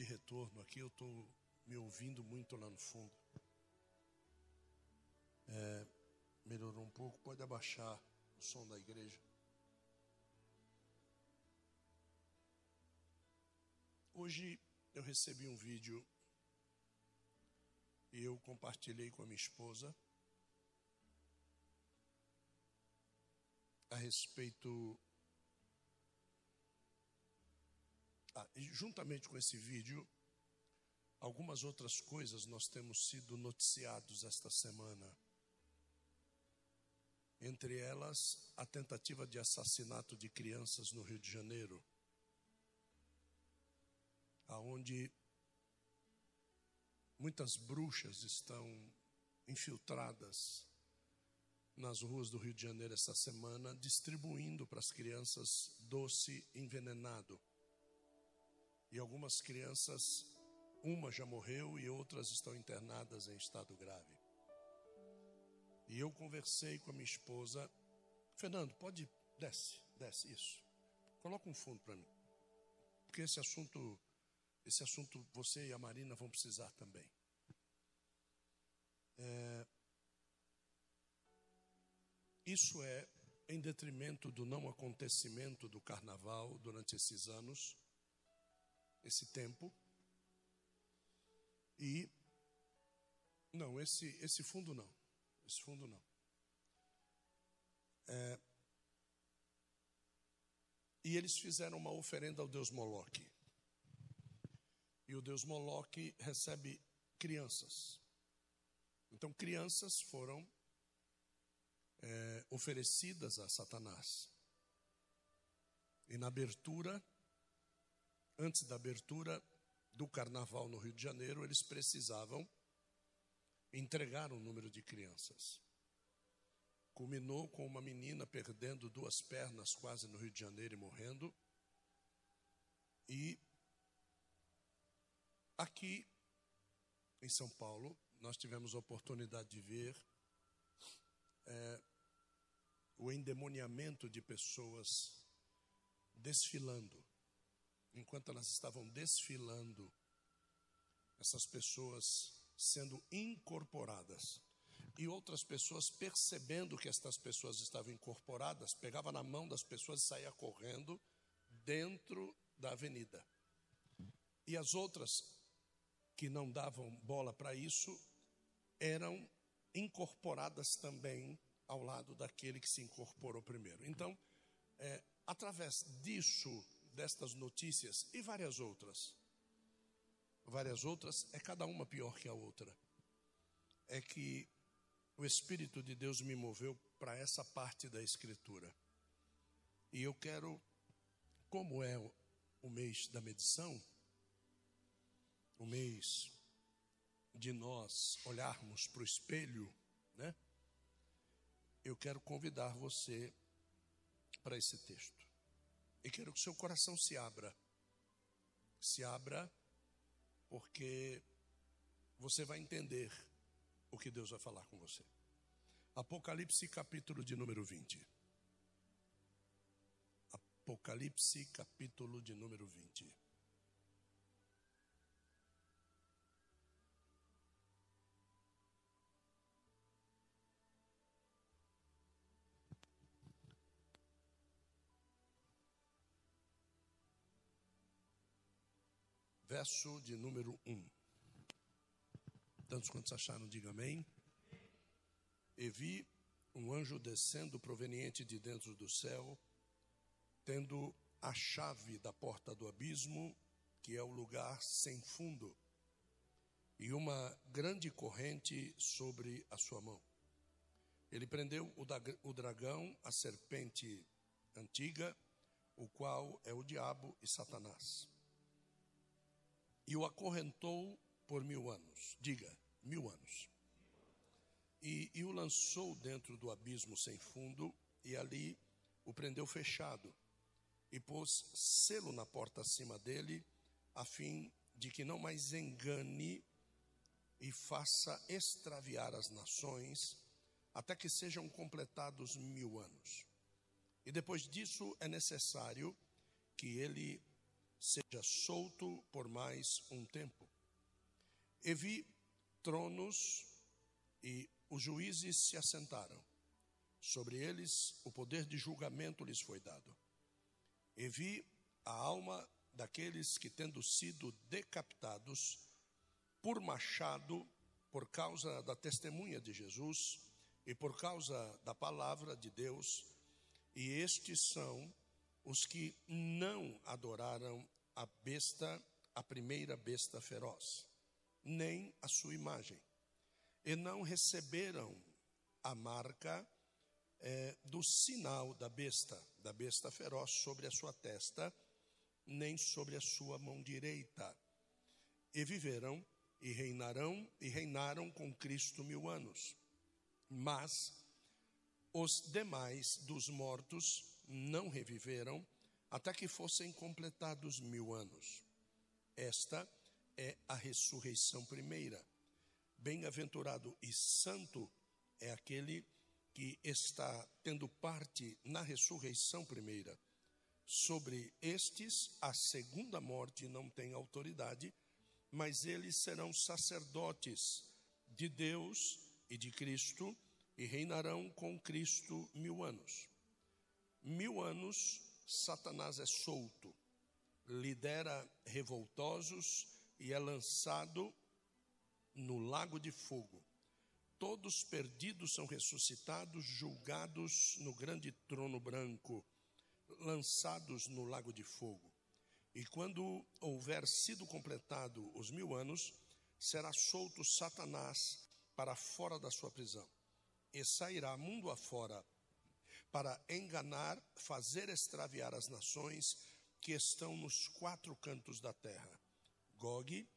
de retorno aqui, eu estou me ouvindo muito lá no fundo. É, melhorou um pouco, pode abaixar o som da igreja. Hoje eu recebi um vídeo e eu compartilhei com a minha esposa a respeito. Ah, juntamente com esse vídeo, algumas outras coisas nós temos sido noticiados esta semana. Entre elas, a tentativa de assassinato de crianças no Rio de Janeiro, aonde muitas bruxas estão infiltradas nas ruas do Rio de Janeiro essa semana, distribuindo para as crianças doce envenenado. E algumas crianças, uma já morreu e outras estão internadas em estado grave. E eu conversei com a minha esposa, Fernando, pode desce, desce isso. Coloca um fundo para mim. Porque esse assunto, esse assunto você e a Marina vão precisar também. É, isso é em detrimento do não acontecimento do carnaval durante esses anos, esse tempo. E não, esse esse fundo não. Esse fundo não. É, e eles fizeram uma oferenda ao deus Moloque. E o deus Moloque recebe crianças. Então, crianças foram é, oferecidas a Satanás. E na abertura, antes da abertura do carnaval no Rio de Janeiro, eles precisavam entregar um número de crianças. Culminou com uma menina perdendo duas pernas quase no Rio de Janeiro e morrendo. E aqui em São Paulo, nós tivemos a oportunidade de ver é, o endemoniamento de pessoas desfilando. Enquanto elas estavam desfilando, essas pessoas sendo incorporadas. E outras pessoas percebendo que estas pessoas estavam incorporadas, pegava na mão das pessoas e saía correndo dentro da avenida. E as outras que não davam bola para isso eram incorporadas também ao lado daquele que se incorporou primeiro. Então, é, através disso, destas notícias e várias outras, várias outras, é cada uma pior que a outra. É que o Espírito de Deus me moveu para essa parte da Escritura. E eu quero, como é o mês da medição, o mês de nós olharmos para o espelho, né? eu quero convidar você para esse texto. E quero que seu coração se abra. Se abra, porque você vai entender o que Deus vai falar com você. Apocalipse, capítulo de número 20. Apocalipse, capítulo de número 20. Verso de número 1. Tantos quantos acharam, diga amém. E vi um anjo descendo proveniente de dentro do céu, tendo a chave da porta do abismo, que é o lugar sem fundo, e uma grande corrente sobre a sua mão. Ele prendeu o dragão, a serpente antiga, o qual é o diabo e Satanás e o acorrentou por mil anos. Diga, mil anos. E, e o lançou dentro do abismo sem fundo, e ali o prendeu fechado, e pôs selo na porta acima dele, a fim de que não mais engane e faça extraviar as nações, até que sejam completados mil anos. E depois disso é necessário que ele seja solto por mais um tempo. E vi tronos e os juízes se assentaram. Sobre eles o poder de julgamento lhes foi dado. E vi a alma daqueles que, tendo sido decapitados por machado, por causa da testemunha de Jesus e por causa da palavra de Deus, e estes são os que não adoraram a besta, a primeira besta feroz, nem a sua imagem, e não receberam a marca é, do sinal da besta, da besta feroz, sobre a sua testa, nem sobre a sua mão direita. E viveram e reinarão e reinaram com Cristo mil anos. Mas os demais dos mortos não reviveram até que fossem completados mil anos. Esta é a ressurreição primeira. Bem-aventurado e santo é aquele que está tendo parte na ressurreição primeira. Sobre estes, a segunda morte não tem autoridade, mas eles serão sacerdotes de Deus e de Cristo e reinarão com Cristo mil anos. Mil anos, Satanás é solto, lidera revoltosos e é lançado no lago de fogo. Todos perdidos são ressuscitados, julgados no grande trono branco, lançados no lago de fogo. E quando houver sido completado os mil anos, será solto Satanás para fora da sua prisão, e sairá mundo afora para enganar, fazer extraviar as nações que estão nos quatro cantos da terra, Gog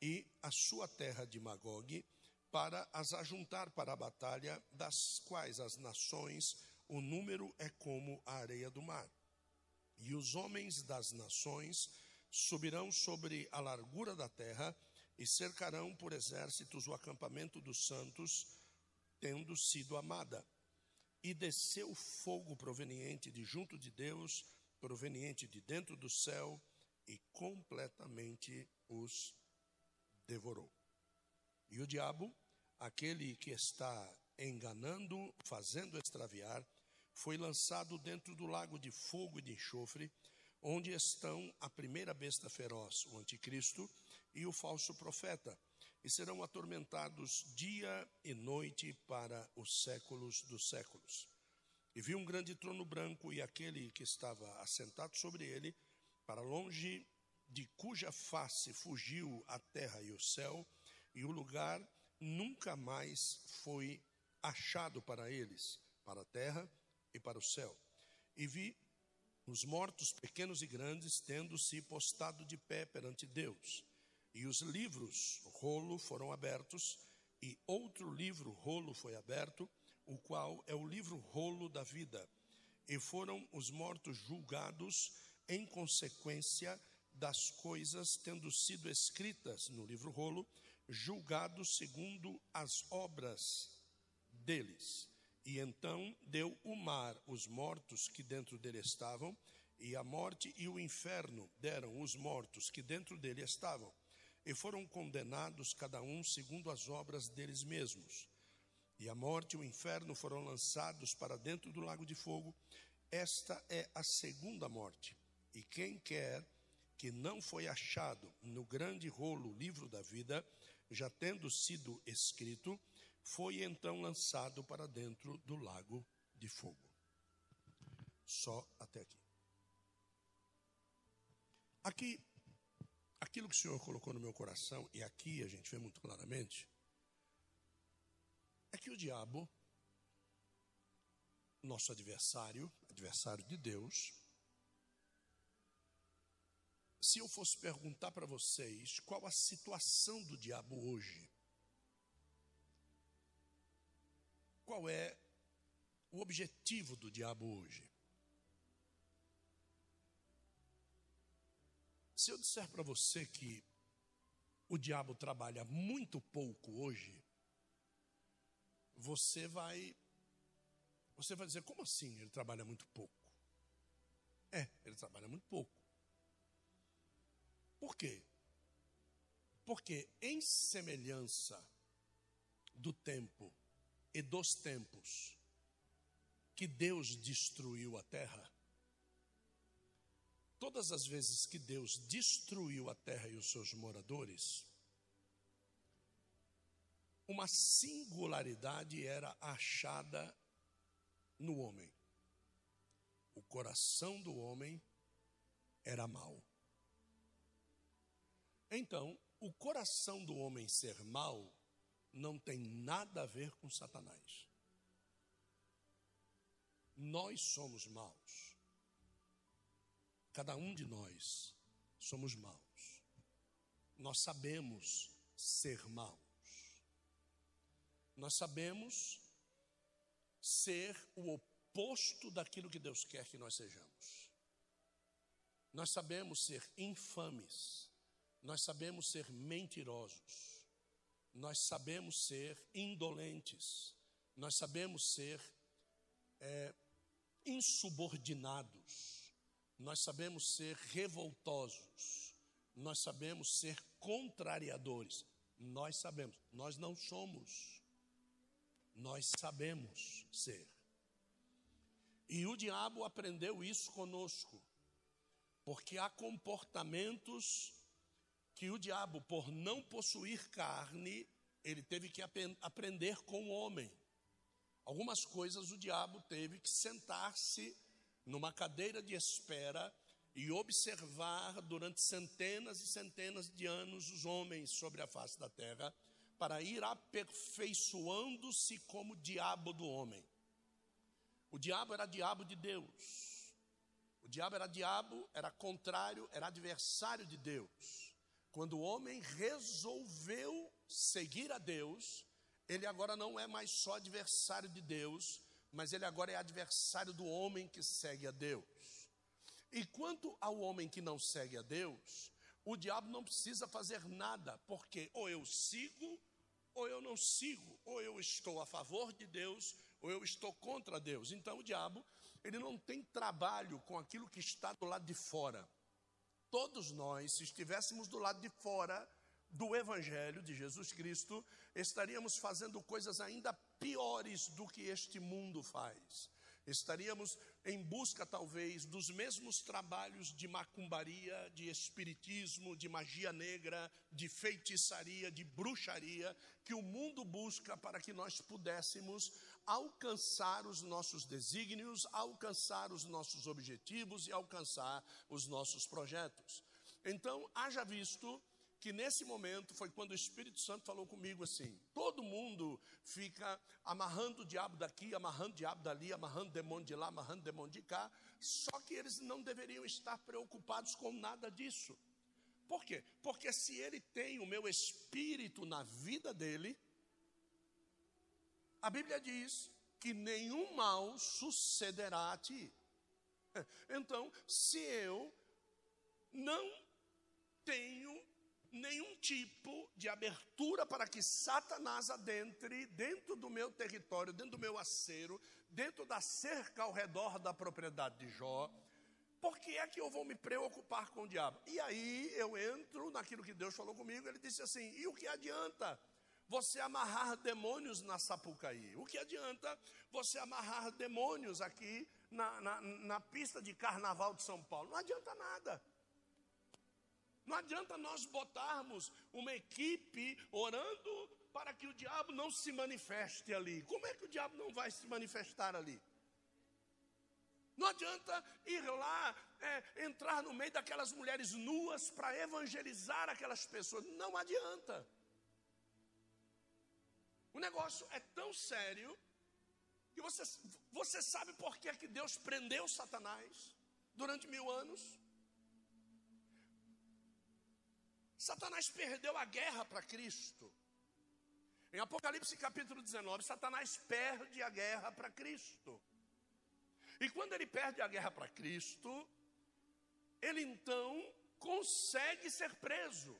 e a sua terra de Magog, para as ajuntar para a batalha, das quais as nações, o número é como a areia do mar. E os homens das nações subirão sobre a largura da terra e cercarão por exércitos o acampamento dos santos, tendo sido amada. E desceu fogo proveniente de junto de Deus, proveniente de dentro do céu, e completamente os devorou. E o diabo aquele que está enganando, fazendo extraviar, foi lançado dentro do lago de fogo e de enxofre, onde estão a primeira besta feroz, o anticristo, e o falso profeta, e serão atormentados dia e noite para os séculos dos séculos. E vi um grande trono branco e aquele que estava assentado sobre ele, para longe de cuja face fugiu a terra e o céu, e o lugar nunca mais foi achado para eles, para a terra e para o céu. E vi os mortos, pequenos e grandes, tendo-se postado de pé perante Deus. E os livros, rolo, foram abertos, e outro livro, rolo, foi aberto, o qual é o livro rolo da vida. E foram os mortos julgados em consequência das coisas tendo sido escritas no livro rolo, julgados segundo as obras deles. E então deu o mar os mortos que dentro dele estavam, e a morte e o inferno deram os mortos que dentro dele estavam, e foram condenados cada um segundo as obras deles mesmos. E a morte e o inferno foram lançados para dentro do lago de fogo. Esta é a segunda morte. E quem quer que não foi achado no grande rolo livro da vida, já tendo sido escrito, foi então lançado para dentro do lago de fogo. Só até aqui. Aqui, aquilo que o Senhor colocou no meu coração, e aqui a gente vê muito claramente, é que o diabo, nosso adversário, adversário de Deus, se eu fosse perguntar para vocês qual a situação do diabo hoje, qual é o objetivo do diabo hoje? Se eu disser para você que o diabo trabalha muito pouco hoje, você vai você vai dizer, como assim ele trabalha muito pouco? É, ele trabalha muito pouco. Por quê? Porque, em semelhança do tempo e dos tempos que Deus destruiu a terra, todas as vezes que Deus destruiu a terra e os seus moradores, uma singularidade era achada no homem. O coração do homem era mau. Então, o coração do homem ser mau não tem nada a ver com Satanás. Nós somos maus. Cada um de nós somos maus. Nós sabemos ser maus. Nós sabemos ser o oposto daquilo que Deus quer que nós sejamos. Nós sabemos ser infames. Nós sabemos ser mentirosos. Nós sabemos ser indolentes. Nós sabemos ser é, insubordinados. Nós sabemos ser revoltosos. Nós sabemos ser contrariadores. Nós sabemos. Nós não somos. Nós sabemos ser. E o diabo aprendeu isso conosco. Porque há comportamentos que o diabo, por não possuir carne, ele teve que aprender com o homem. Algumas coisas o diabo teve que sentar-se numa cadeira de espera e observar durante centenas e centenas de anos os homens sobre a face da terra, para ir aperfeiçoando-se como diabo do homem. O diabo era diabo de Deus. O diabo era diabo, era contrário, era adversário de Deus. Quando o homem resolveu seguir a Deus, ele agora não é mais só adversário de Deus, mas ele agora é adversário do homem que segue a Deus. E quanto ao homem que não segue a Deus, o diabo não precisa fazer nada, porque ou eu sigo ou eu não sigo, ou eu estou a favor de Deus ou eu estou contra Deus. Então o diabo, ele não tem trabalho com aquilo que está do lado de fora todos nós, se estivéssemos do lado de fora do Evangelho de Jesus Cristo, estaríamos fazendo coisas ainda piores do que este mundo faz. Estaríamos em busca, talvez, dos mesmos trabalhos de macumbaria, de espiritismo, de magia negra, de feitiçaria, de bruxaria, que o mundo busca para que nós pudéssemos alcançar os nossos desígnios, alcançar os nossos objetivos e alcançar os nossos projetos. Então, haja visto que nesse momento foi quando o Espírito Santo falou comigo assim: todo mundo fica amarrando o diabo daqui, amarrando o diabo dali, amarrando o demônio de lá, amarrando o demônio de cá, só que eles não deveriam estar preocupados com nada disso. Por quê? Porque se ele tem o meu espírito na vida dele, a Bíblia diz que nenhum mal sucederá a ti. Então, se eu não tenho nenhum tipo de abertura para que Satanás adentre dentro do meu território, dentro do meu acero, dentro da cerca ao redor da propriedade de Jó, por que é que eu vou me preocupar com o diabo? E aí eu entro naquilo que Deus falou comigo, ele disse assim: e o que adianta? você amarrar demônios na Sapucaí? O que adianta você amarrar demônios aqui na, na, na, pista de carnaval de São Paulo? Não adianta nada. Não adianta nós botarmos uma equipe orando para que o diabo não se manifeste ali. Como é que o diabo não vai se manifestar ali? Não adianta ir lá, é, entrar no meio daquelas mulheres nuas para evangelizar aquelas pessoas. Não adianta. O negócio é tão sério que você, você sabe por que, é que Deus prendeu Satanás durante mil anos? Satanás perdeu a guerra para Cristo. Em Apocalipse capítulo 19, Satanás perde a guerra para Cristo. E quando ele perde a guerra para Cristo, ele então consegue ser preso.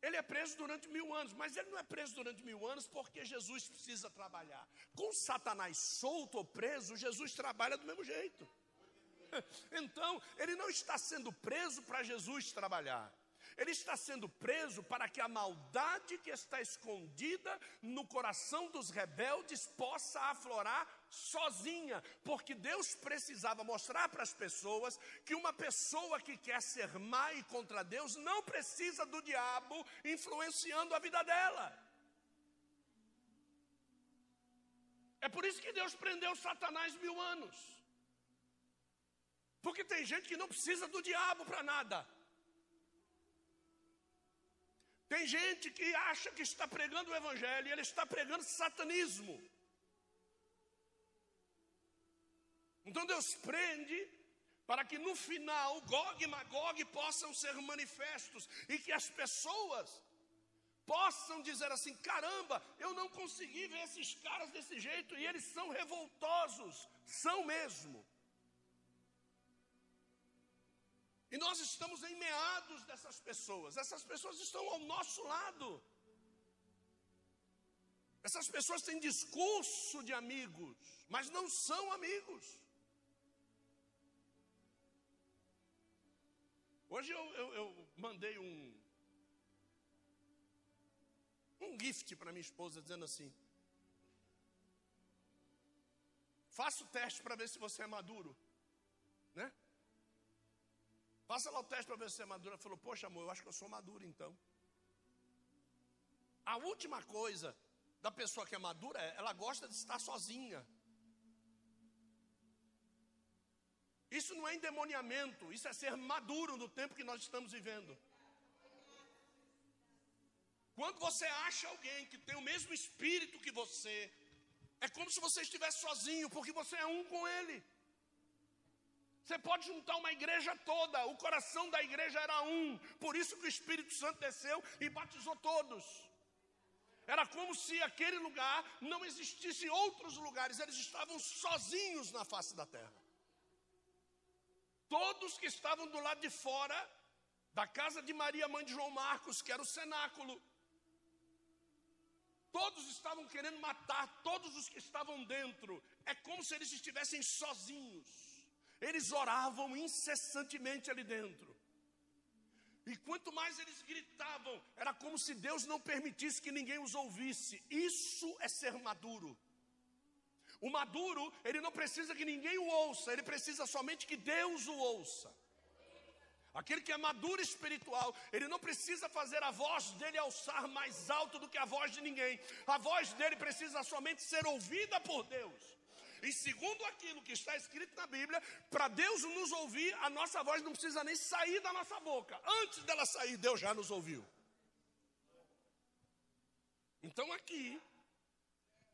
Ele é preso durante mil anos, mas ele não é preso durante mil anos porque Jesus precisa trabalhar. Com Satanás solto ou preso, Jesus trabalha do mesmo jeito. Então, ele não está sendo preso para Jesus trabalhar. Ele está sendo preso para que a maldade que está escondida no coração dos rebeldes possa aflorar sozinha, porque Deus precisava mostrar para as pessoas que uma pessoa que quer ser má e contra Deus não precisa do diabo influenciando a vida dela. É por isso que Deus prendeu Satanás mil anos. Porque tem gente que não precisa do diabo para nada. Tem gente que acha que está pregando o evangelho e ele está pregando satanismo. Então Deus prende para que no final Gog e Magog possam ser manifestos e que as pessoas possam dizer assim: caramba, eu não consegui ver esses caras desse jeito e eles são revoltosos, são mesmo. E nós estamos em meados dessas pessoas, essas pessoas estão ao nosso lado. Essas pessoas têm discurso de amigos, mas não são amigos. Hoje eu, eu, eu mandei um, um gift para minha esposa dizendo assim: faça o teste para ver se você é maduro? Faça lá o teste para ver se você é maduro. Ela falou: Poxa, amor, eu acho que eu sou maduro então. A última coisa da pessoa que é madura é ela gosta de estar sozinha. Isso não é endemoniamento, isso é ser maduro no tempo que nós estamos vivendo. Quando você acha alguém que tem o mesmo espírito que você, é como se você estivesse sozinho, porque você é um com ele. Você pode juntar uma igreja toda, o coração da igreja era um, por isso que o Espírito Santo desceu e batizou todos. Era como se aquele lugar não existisse outros lugares, eles estavam sozinhos na face da terra. Todos que estavam do lado de fora da casa de Maria, mãe de João Marcos, que era o cenáculo, todos estavam querendo matar todos os que estavam dentro. É como se eles estivessem sozinhos. Eles oravam incessantemente ali dentro. E quanto mais eles gritavam, era como se Deus não permitisse que ninguém os ouvisse. Isso é ser maduro. O maduro, ele não precisa que ninguém o ouça, ele precisa somente que Deus o ouça. Aquele que é maduro espiritual, ele não precisa fazer a voz dele alçar mais alto do que a voz de ninguém. A voz dele precisa somente ser ouvida por Deus. E segundo aquilo que está escrito na Bíblia, para Deus nos ouvir, a nossa voz não precisa nem sair da nossa boca. Antes dela sair, Deus já nos ouviu. Então aqui,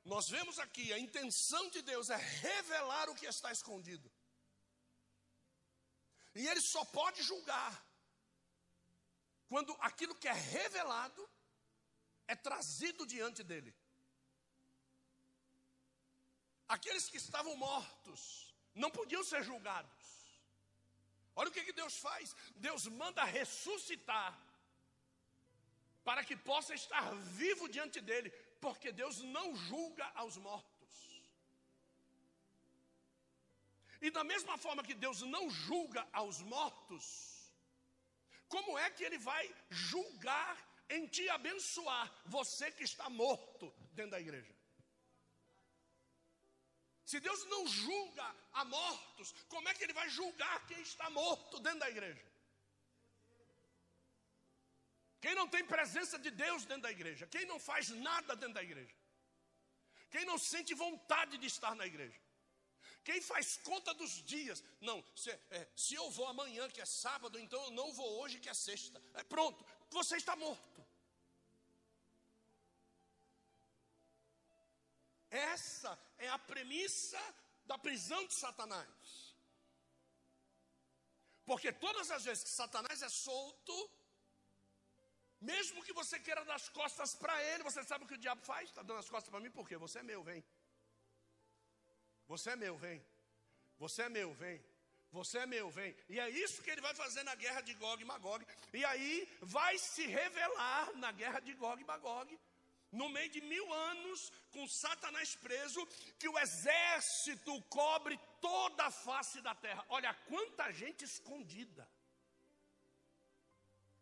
nós vemos aqui, a intenção de Deus é revelar o que está escondido. E ele só pode julgar quando aquilo que é revelado é trazido diante dele. Aqueles que estavam mortos não podiam ser julgados. Olha o que, que Deus faz: Deus manda ressuscitar para que possa estar vivo diante dele, porque Deus não julga aos mortos. E da mesma forma que Deus não julga aos mortos, como é que Ele vai julgar em te abençoar você que está morto dentro da igreja? Se Deus não julga a mortos, como é que Ele vai julgar quem está morto dentro da igreja? Quem não tem presença de Deus dentro da igreja, quem não faz nada dentro da igreja, quem não sente vontade de estar na igreja, quem faz conta dos dias, não, se, é, se eu vou amanhã, que é sábado, então eu não vou hoje, que é sexta. É pronto, você está morto. Essa é a premissa da prisão de Satanás. Porque todas as vezes que Satanás é solto, mesmo que você queira dar as costas para ele, você sabe o que o diabo faz? Está dando as costas para mim porque você é meu, vem. Você é meu, vem. Você é meu, vem. Você é meu, vem. E é isso que ele vai fazer na guerra de Gog e Magog. E aí vai se revelar na guerra de Gog e Magog, no meio de mil anos, com Satanás preso, que o exército cobre toda a face da terra. Olha quanta gente escondida.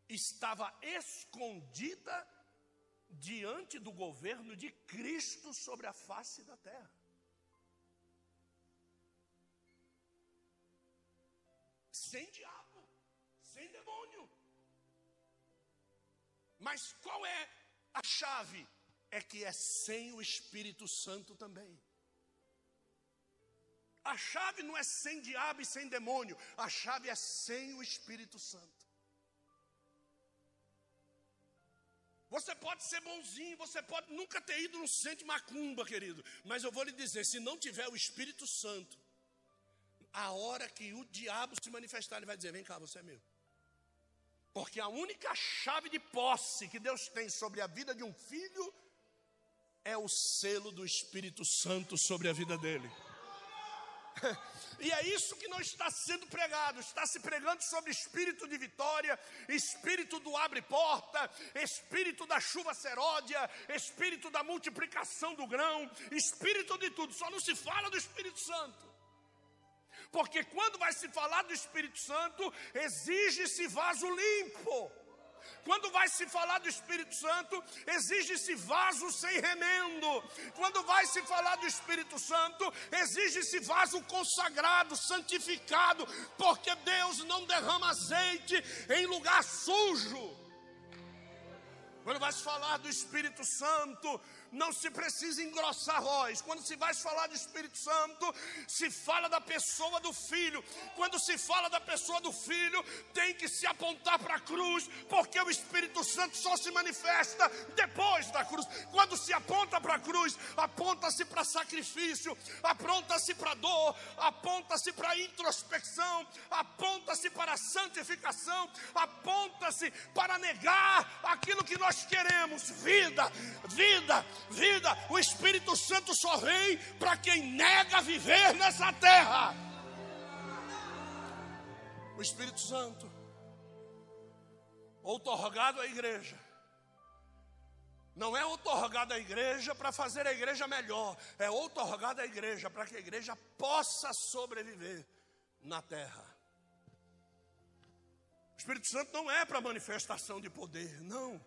estava escondida diante do governo de Cristo sobre a face da terra. Sem diabo, sem demônio. Mas qual é a chave? É que é sem o Espírito Santo também. A chave não é sem diabo e sem demônio, a chave é sem o Espírito Santo. Você pode ser bonzinho, você pode nunca ter ido no centro de macumba, querido. Mas eu vou lhe dizer: se não tiver o Espírito Santo, a hora que o diabo se manifestar, ele vai dizer: vem cá, você é meu. Porque a única chave de posse que Deus tem sobre a vida de um filho é o selo do Espírito Santo sobre a vida dele. E é isso que não está sendo pregado, está se pregando sobre espírito de vitória, espírito do abre porta, espírito da chuva seródia, espírito da multiplicação do grão, espírito de tudo, só não se fala do Espírito Santo. Porque quando vai se falar do Espírito Santo, exige-se vaso limpo. Quando vai se falar do Espírito Santo, exige-se vaso sem remendo. Quando vai se falar do Espírito Santo, exige-se vaso consagrado, santificado, porque Deus não derrama azeite em lugar sujo. Quando vai se falar do Espírito Santo, não se precisa engrossar voz. Quando se vai falar do Espírito Santo, se fala da pessoa do Filho. Quando se fala da pessoa do Filho, tem que se apontar para a cruz, porque o Espírito Santo só se manifesta depois da cruz. Quando se aponta para a cruz, aponta-se para sacrifício, aponta-se para dor, aponta-se para introspecção, aponta-se para santificação, aponta-se para negar aquilo que nós queremos: vida, vida, vida. O Espírito Santo só vem para quem nega viver nessa terra. O Espírito Santo, outorgado à igreja, não é outorgado à igreja para fazer a igreja melhor, é outorgado à igreja para que a igreja possa sobreviver na terra. O Espírito Santo não é para manifestação de poder, não.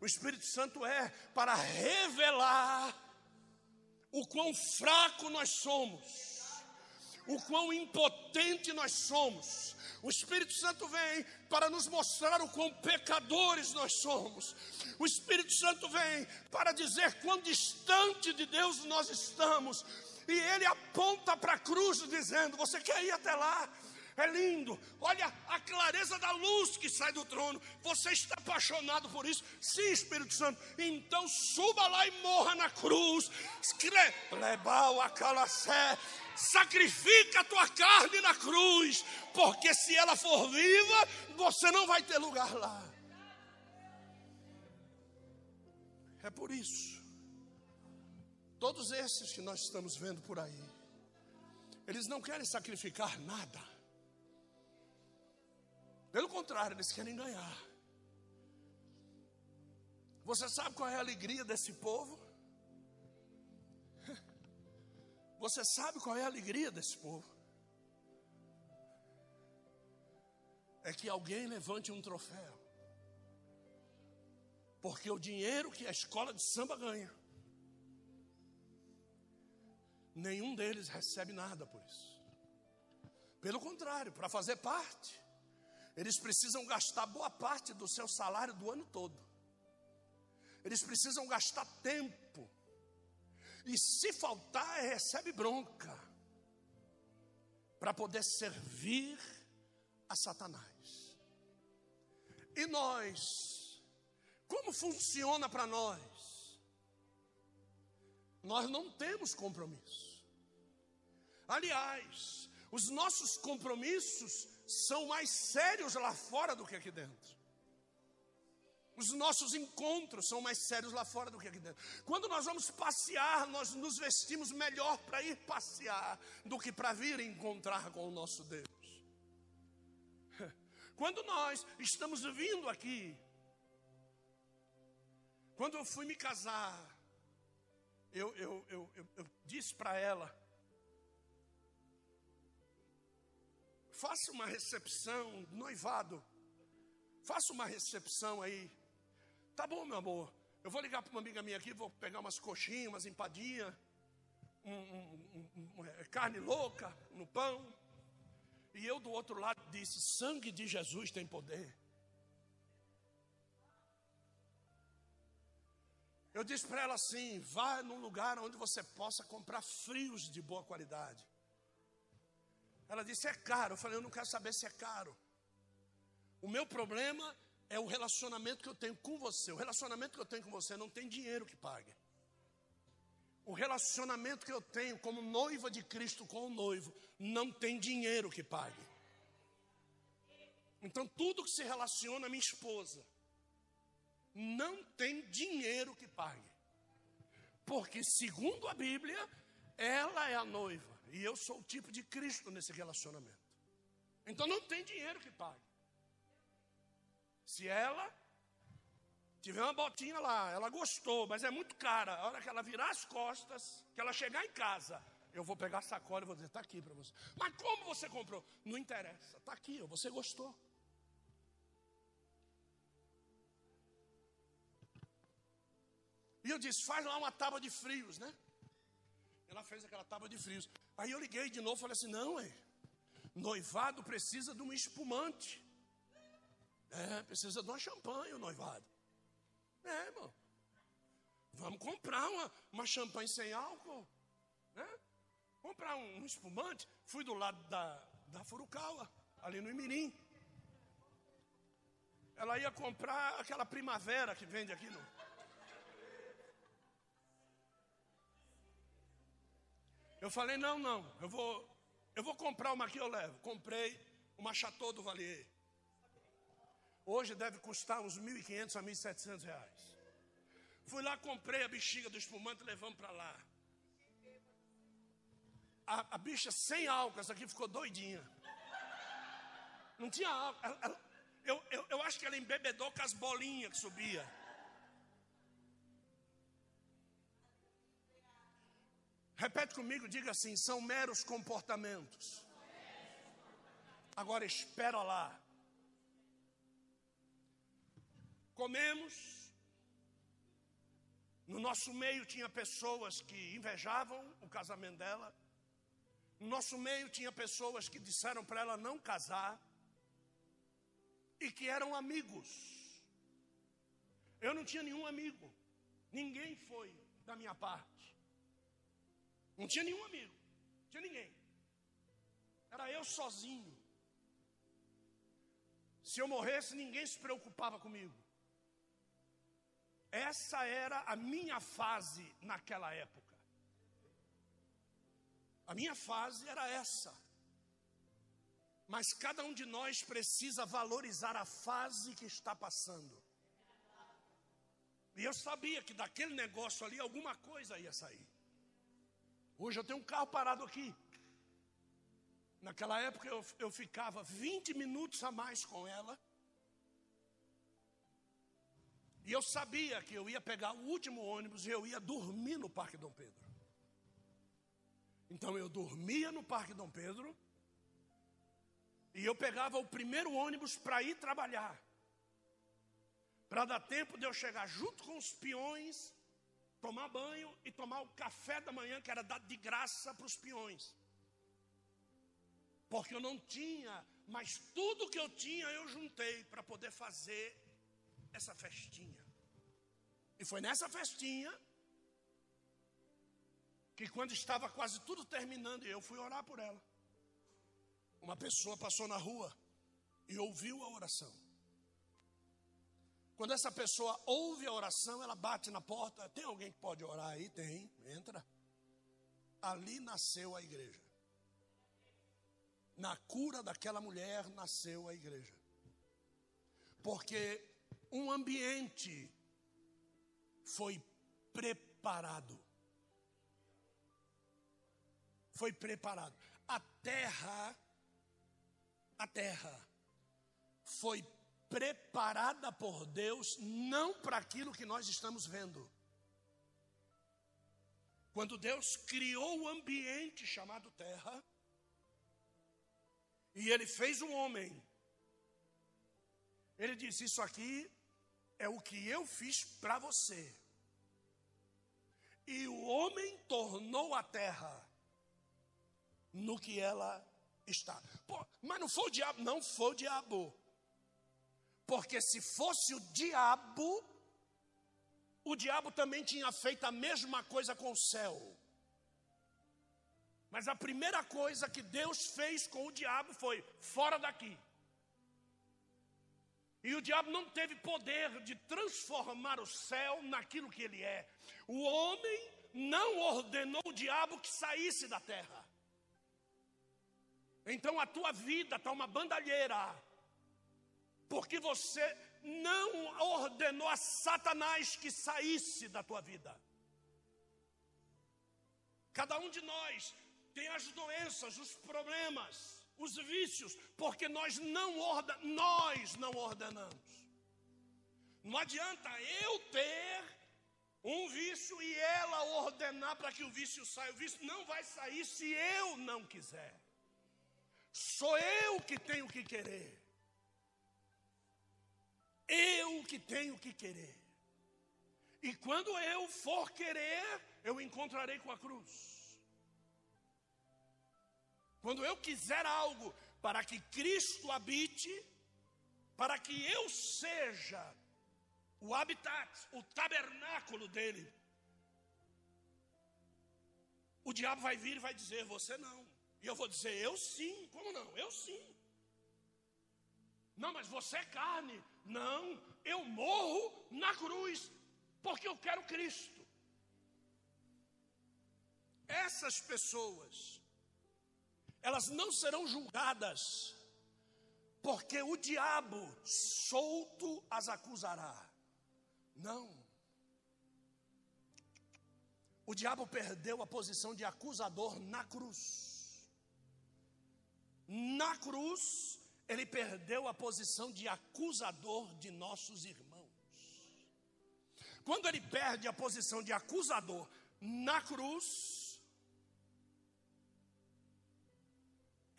O Espírito Santo é para revelar o quão fraco nós somos, o quão impotente nós somos. O Espírito Santo vem para nos mostrar o quão pecadores nós somos. O Espírito Santo vem para dizer quão distante de Deus nós estamos. E ele aponta para a cruz dizendo: Você quer ir até lá? É lindo. Olha a clareza da luz que sai do trono. Você está apaixonado por isso? Sim, Espírito Santo. Então suba lá e morra na cruz. Lebal a calacé. Sacrifica a tua carne na cruz, porque se ela for viva, você não vai ter lugar lá. É por isso. Todos esses que nós estamos vendo por aí, eles não querem sacrificar nada. Pelo contrário, eles querem ganhar. Você sabe qual é a alegria desse povo? Você sabe qual é a alegria desse povo? É que alguém levante um troféu. Porque o dinheiro que a escola de samba ganha, nenhum deles recebe nada por isso. Pelo contrário, para fazer parte, eles precisam gastar boa parte do seu salário do ano todo. Eles precisam gastar tempo. E se faltar, recebe bronca. Para poder servir a Satanás. E nós, como funciona para nós? Nós não temos compromisso. Aliás, os nossos compromissos são mais sérios lá fora do que aqui dentro. Os nossos encontros são mais sérios lá fora do que aqui dentro. Quando nós vamos passear, nós nos vestimos melhor para ir passear do que para vir encontrar com o nosso Deus. Quando nós estamos vindo aqui, quando eu fui me casar, eu, eu, eu, eu, disse para ela, faça uma recepção, noivado, Faça uma recepção aí. Tá bom, meu amor. Eu vou ligar para uma amiga minha aqui, vou pegar umas coxinhas, umas empadinhas, um, um, um, é, carne louca no pão. E eu do outro lado disse: sangue de Jesus tem poder. Eu disse para ela assim: vá num lugar onde você possa comprar frios de boa qualidade. Ela disse: é caro. Eu falei: eu não quero saber se é caro. O meu problema é o relacionamento que eu tenho com você. O relacionamento que eu tenho com você não tem dinheiro que pague. O relacionamento que eu tenho como noiva de Cristo com o noivo não tem dinheiro que pague. Então, tudo que se relaciona à minha esposa não tem dinheiro que pague. Porque, segundo a Bíblia, ela é a noiva e eu sou o tipo de Cristo nesse relacionamento. Então, não tem dinheiro que pague. Se ela tiver uma botinha lá, ela gostou, mas é muito cara. A hora que ela virar as costas, que ela chegar em casa, eu vou pegar a sacola e vou dizer: está aqui para você. Mas como você comprou? Não interessa, está aqui, você gostou. E eu disse: faz lá uma tábua de frios, né? Ela fez aquela tábua de frios. Aí eu liguei de novo falei assim: não, é. Noivado precisa de um espumante. É, precisa de uma champanhe o noivado. É, irmão. Vamos comprar uma, uma champanhe sem álcool. Né? Comprar um, um espumante. Fui do lado da, da Furukawa, ali no Imirim. Ela ia comprar aquela primavera que vende aqui no. Eu falei, não, não, eu vou, eu vou comprar uma que eu levo. Comprei uma Chateau do Valier. Hoje deve custar uns 1.500 a 1.700 reais. Fui lá, comprei a bexiga do espumante levamos para lá. A, a, bicha sem álcool, essa aqui ficou doidinha. Não tinha álcool. Ela, ela, eu, eu, eu acho que ela embebedou com as bolinhas que subia. Repete comigo, diga assim: são meros comportamentos. Agora espera lá. Comemos. No nosso meio tinha pessoas que invejavam o casamento dela. No nosso meio tinha pessoas que disseram para ela não casar. E que eram amigos. Eu não tinha nenhum amigo. Ninguém foi da minha parte. Não tinha nenhum amigo. Não tinha ninguém. Era eu sozinho. Se eu morresse, ninguém se preocupava comigo. Essa era a minha fase naquela época. A minha fase era essa. Mas cada um de nós precisa valorizar a fase que está passando. E eu sabia que daquele negócio ali alguma coisa ia sair. Hoje eu tenho um carro parado aqui. Naquela época eu, eu ficava 20 minutos a mais com ela e eu sabia que eu ia pegar o último ônibus e eu ia dormir no Parque Dom Pedro. Então eu dormia no Parque Dom Pedro e eu pegava o primeiro ônibus para ir trabalhar. Para dar tempo de eu chegar junto com os peões, tomar banho e tomar o café da manhã que era dado de graça para os peões. Porque eu não tinha, mas tudo que eu tinha eu juntei para poder fazer essa festinha. E foi nessa festinha que quando estava quase tudo terminando, eu fui orar por ela. Uma pessoa passou na rua e ouviu a oração. Quando essa pessoa ouve a oração, ela bate na porta. Tem alguém que pode orar aí? Tem, entra. Ali nasceu a igreja. Na cura daquela mulher nasceu a igreja. Porque um ambiente foi preparado. Foi preparado. A terra, a terra, foi preparada por Deus não para aquilo que nós estamos vendo. Quando Deus criou o ambiente chamado terra, e Ele fez o homem, Ele disse: Isso aqui é o que eu fiz para você. E o homem tornou a terra no que ela está. Pô, mas não foi o diabo, não foi o diabo. Porque se fosse o diabo, o diabo também tinha feito a mesma coisa com o céu. Mas a primeira coisa que Deus fez com o diabo foi: fora daqui. E o diabo não teve poder de transformar o céu naquilo que ele é. O homem não ordenou o diabo que saísse da terra. Então a tua vida está uma bandalheira, porque você não ordenou a Satanás que saísse da tua vida. Cada um de nós tem as doenças, os problemas, os vícios, porque nós não, nós não ordenamos. Não adianta eu ter um vício e ela ordenar para que o vício saia. O vício não vai sair se eu não quiser. Sou eu que tenho que querer. Eu que tenho que querer. E quando eu for querer, eu encontrarei com a cruz. Quando eu quiser algo para que Cristo habite, para que eu seja o habitat, o tabernáculo dele, o diabo vai vir e vai dizer: Você não. E eu vou dizer: Eu sim. Como não? Eu sim. Não, mas você é carne. Não, eu morro na cruz, porque eu quero Cristo. Essas pessoas elas não serão julgadas, porque o diabo solto as acusará. Não. O diabo perdeu a posição de acusador na cruz. Na cruz, ele perdeu a posição de acusador de nossos irmãos. Quando ele perde a posição de acusador na cruz,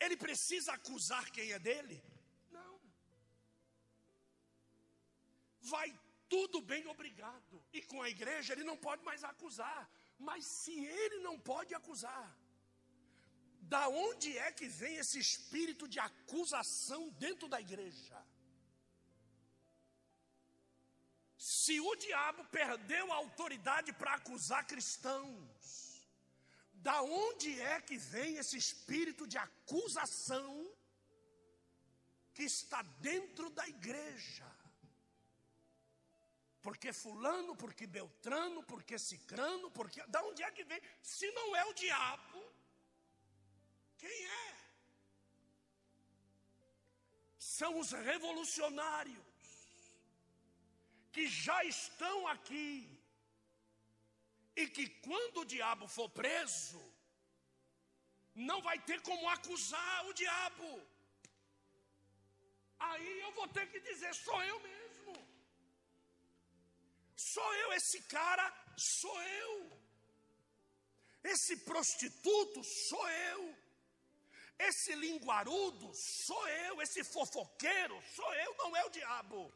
Ele precisa acusar quem é dele? Não. Vai tudo bem, obrigado. E com a igreja ele não pode mais acusar. Mas se ele não pode acusar, da onde é que vem esse espírito de acusação dentro da igreja? Se o diabo perdeu a autoridade para acusar cristãos, da onde é que vem esse espírito de acusação que está dentro da igreja? Porque fulano, porque Beltrano, porque Cicrano, porque. Da onde é que vem? Se não é o diabo, quem é? São os revolucionários que já estão aqui e que quando o diabo for preso, não vai ter como acusar o diabo. Aí eu vou ter que dizer: sou eu mesmo. Sou eu, esse cara sou eu. Esse prostituto sou eu. Esse linguarudo sou eu. Esse fofoqueiro sou eu, não é o diabo.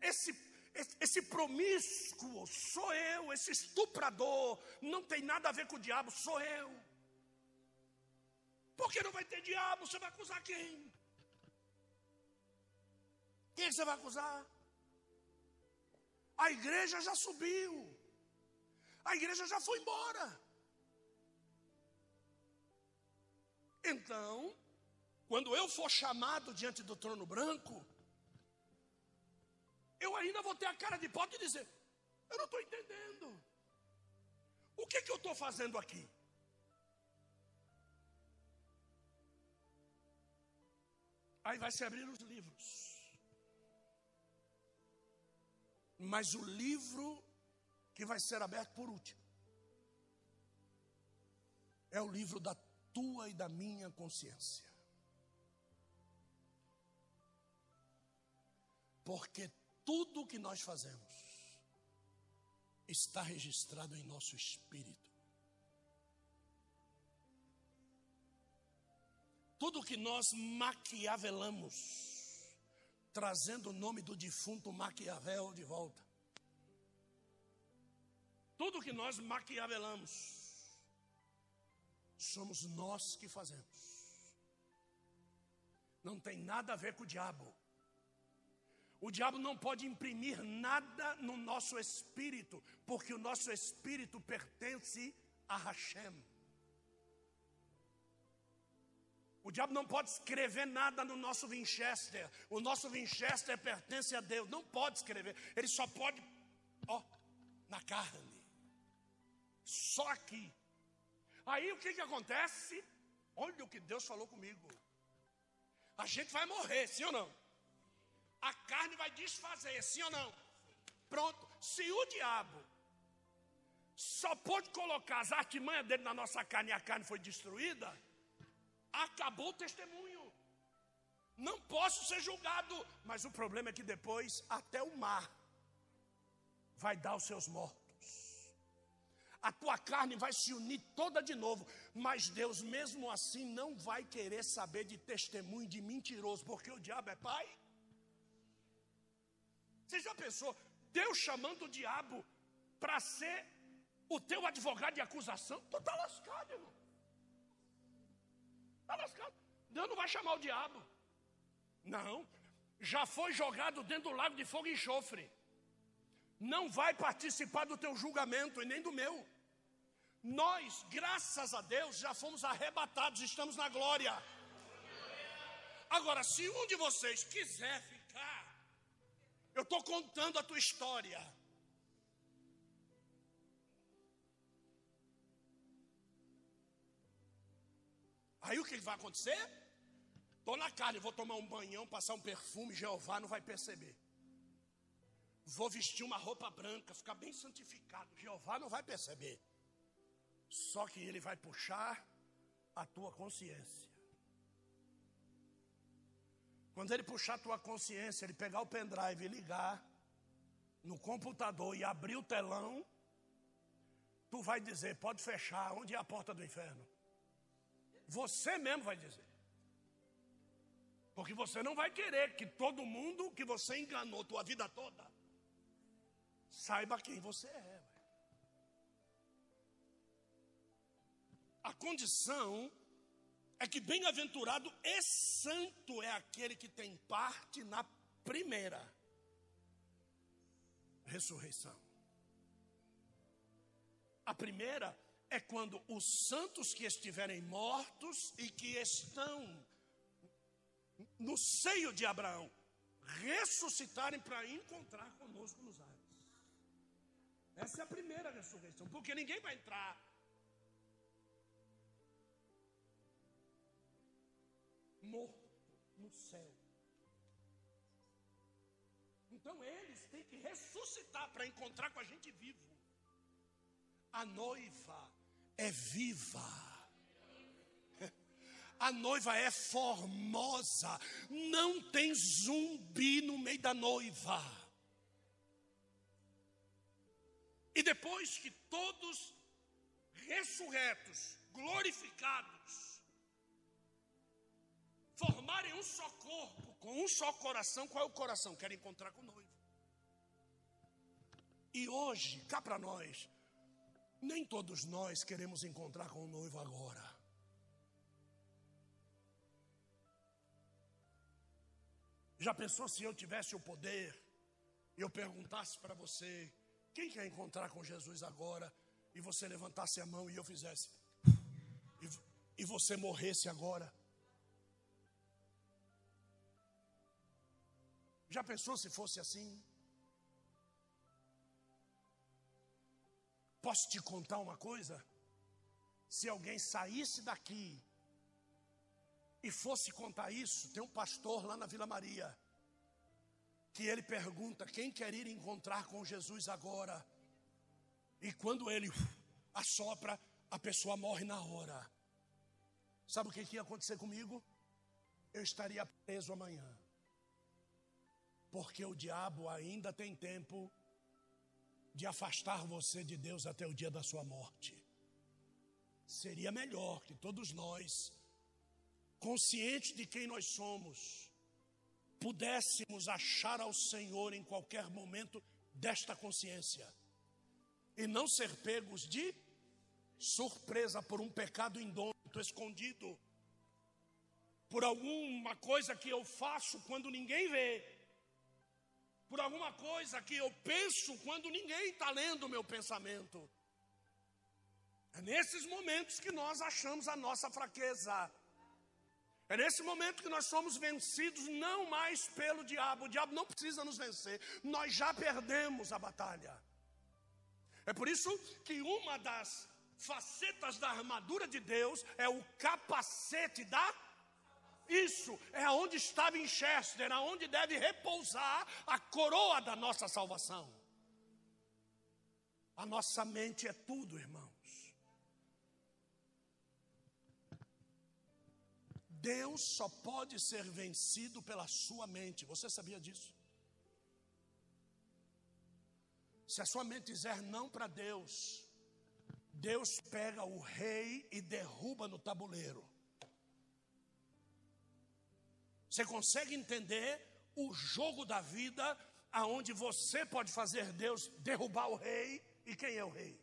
Esse esse promíscuo sou eu, esse estuprador, não tem nada a ver com o diabo, sou eu. Porque não vai ter diabo, você vai acusar quem? Quem você vai acusar? A igreja já subiu, a igreja já foi embora. Então, quando eu for chamado diante do trono branco, eu ainda vou ter a cara de pau de dizer: eu não estou entendendo. O que, que eu estou fazendo aqui? Aí vai se abrir os livros. Mas o livro que vai ser aberto por último é o livro da tua e da minha consciência. Porque tudo o que nós fazemos está registrado em nosso espírito. Tudo que nós maquiavelamos, trazendo o nome do defunto Maquiavel de volta. Tudo que nós maquiavelamos, somos nós que fazemos. Não tem nada a ver com o diabo. O diabo não pode imprimir nada no nosso espírito, porque o nosso espírito pertence a Hashem. O diabo não pode escrever nada no nosso Winchester. O nosso Winchester pertence a Deus. Não pode escrever. Ele só pode, ó, na carne. Só aqui. Aí o que, que acontece? Olha o que Deus falou comigo. A gente vai morrer, sim ou não? A carne vai desfazer, sim ou não? Pronto. Se o diabo só pôde colocar as artimanhas dele na nossa carne e a carne foi destruída, acabou o testemunho. Não posso ser julgado, mas o problema é que depois até o mar vai dar os seus mortos. A tua carne vai se unir toda de novo, mas Deus mesmo assim não vai querer saber de testemunho de mentiroso, porque o diabo é pai. Você já pensou? Deus chamando o diabo para ser o teu advogado de acusação? Tu está lascado, irmão. Está lascado. Deus não vai chamar o diabo. Não. Já foi jogado dentro do lago de fogo e enxofre. Não vai participar do teu julgamento e nem do meu. Nós, graças a Deus, já fomos arrebatados, estamos na glória. Agora, se um de vocês quiser ficar, eu estou contando a tua história. Aí o que vai acontecer? Estou na carne, vou tomar um banhão, passar um perfume, Jeová não vai perceber. Vou vestir uma roupa branca, ficar bem santificado, Jeová não vai perceber. Só que ele vai puxar a tua consciência. Quando ele puxar a tua consciência, ele pegar o pendrive e ligar no computador e abrir o telão, tu vai dizer: pode fechar, onde é a porta do inferno? Você mesmo vai dizer. Porque você não vai querer que todo mundo que você enganou tua vida toda saiba quem você é. A condição é que bem-aventurado e santo é aquele que tem parte na primeira ressurreição. A primeira é quando os santos que estiverem mortos e que estão no seio de Abraão ressuscitarem para encontrar conosco nos ares. Essa é a primeira ressurreição, porque ninguém vai entrar morto no céu. Então eles têm que ressuscitar para encontrar com a gente vivo. A noiva é viva. A noiva é formosa, não tem zumbi no meio da noiva. E depois que todos ressurretos, glorificados, formarem um só corpo, com um só coração, qual é o coração? Quer encontrar com o noivo. E hoje, cá para nós, nem todos nós queremos encontrar com o noivo agora. Já pensou se eu tivesse o poder e eu perguntasse para você: quem quer encontrar com Jesus agora? E você levantasse a mão e eu fizesse, e, e você morresse agora? Já pensou se fosse assim? Posso te contar uma coisa? Se alguém saísse daqui e fosse contar isso, tem um pastor lá na Vila Maria que ele pergunta: quem quer ir encontrar com Jesus agora? E quando ele assopra, a pessoa morre na hora. Sabe o que ia acontecer comigo? Eu estaria preso amanhã. Porque o diabo ainda tem tempo de afastar você de Deus até o dia da sua morte. Seria melhor que todos nós, conscientes de quem nós somos, pudéssemos achar ao Senhor em qualquer momento desta consciência e não ser pegos de surpresa por um pecado indômito, escondido, por alguma coisa que eu faço quando ninguém vê, por alguma coisa que eu penso quando ninguém está lendo o meu pensamento. É nesses momentos que nós achamos a nossa fraqueza. É nesse momento que nós somos vencidos não mais pelo diabo. O diabo não precisa nos vencer. Nós já perdemos a batalha. É por isso que uma das facetas da armadura de Deus é o capacete da isso é onde está Winchester, aonde deve repousar a coroa da nossa salvação. A nossa mente é tudo, irmãos. Deus só pode ser vencido pela sua mente. Você sabia disso? Se a sua mente dizer não para Deus, Deus pega o rei e derruba no tabuleiro. Você consegue entender o jogo da vida aonde você pode fazer Deus derrubar o rei e quem é o rei?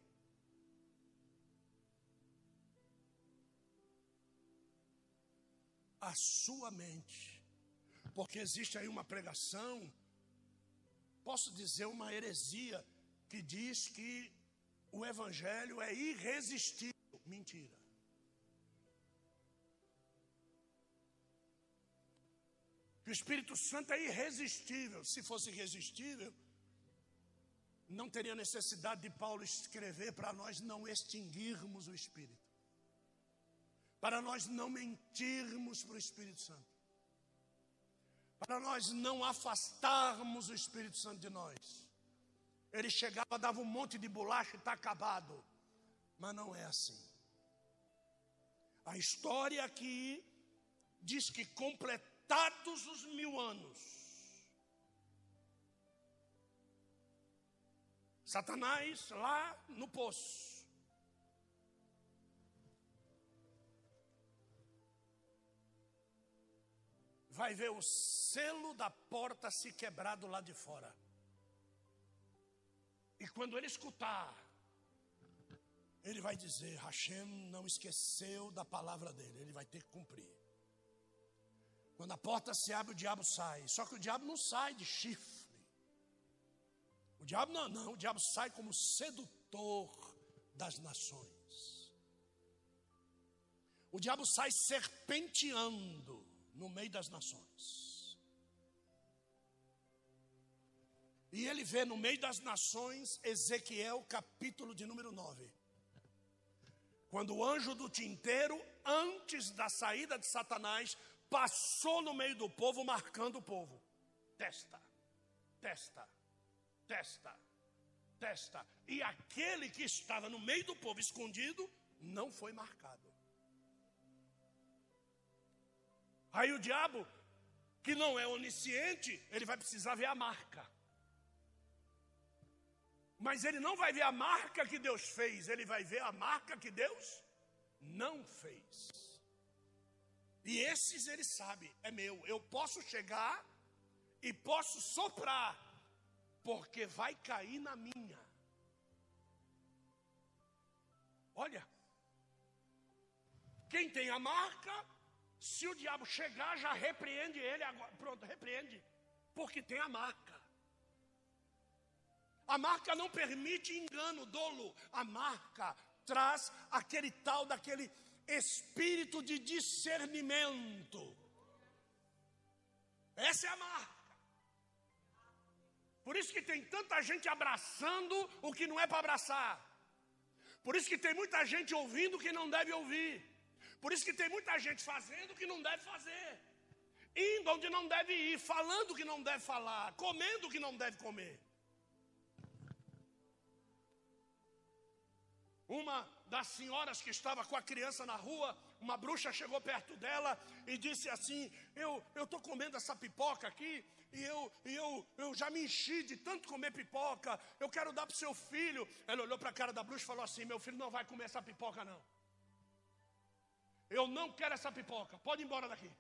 A sua mente. Porque existe aí uma pregação, posso dizer uma heresia, que diz que o evangelho é irresistível. Mentira. O Espírito Santo é irresistível. Se fosse irresistível, não teria necessidade de Paulo escrever para nós não extinguirmos o Espírito, para nós não mentirmos para o Espírito Santo, para nós não afastarmos o Espírito Santo de nós. Ele chegava, dava um monte de bolacha e está acabado, mas não é assim. A história aqui diz que completou contados os mil anos. Satanás lá no poço. Vai ver o selo da porta se quebrar do lado de fora. E quando ele escutar, ele vai dizer: Hashem não esqueceu da palavra dele, ele vai ter que cumprir. Quando a porta se abre, o diabo sai. Só que o diabo não sai de chifre. O diabo não, não. O diabo sai como sedutor das nações. O diabo sai serpenteando no meio das nações. E ele vê no meio das nações Ezequiel capítulo de número 9. Quando o anjo do tinteiro, antes da saída de Satanás, passou no meio do povo, marcando o povo. Testa, testa, testa, testa. E aquele que estava no meio do povo escondido, não foi marcado. Aí o diabo, que não é onisciente, ele vai precisar ver a marca. Mas ele não vai ver a marca que Deus fez, ele vai ver a marca que Deus não fez. E esses ele sabe, é meu. Eu posso chegar e posso soprar, porque vai cair na minha. Olha, quem tem a marca, se o diabo chegar, já repreende ele agora. Pronto, repreende, porque tem a marca. A marca não permite engano, dolo. A marca traz aquele tal daquele espírito de discernimento. Essa é a marca. Por isso que tem tanta gente abraçando o que não é para abraçar. Por isso que tem muita gente ouvindo o que não deve ouvir. Por isso que tem muita gente fazendo o que não deve fazer. Indo onde não deve ir, falando o que não deve falar, comendo o que não deve comer. Uma das senhoras que estava com a criança na rua, uma bruxa chegou perto dela e disse assim: Eu estou comendo essa pipoca aqui e eu, eu, eu já me enchi de tanto comer pipoca, eu quero dar para o seu filho. Ela olhou para a cara da bruxa e falou assim: Meu filho não vai comer essa pipoca, não. Eu não quero essa pipoca, pode ir embora daqui.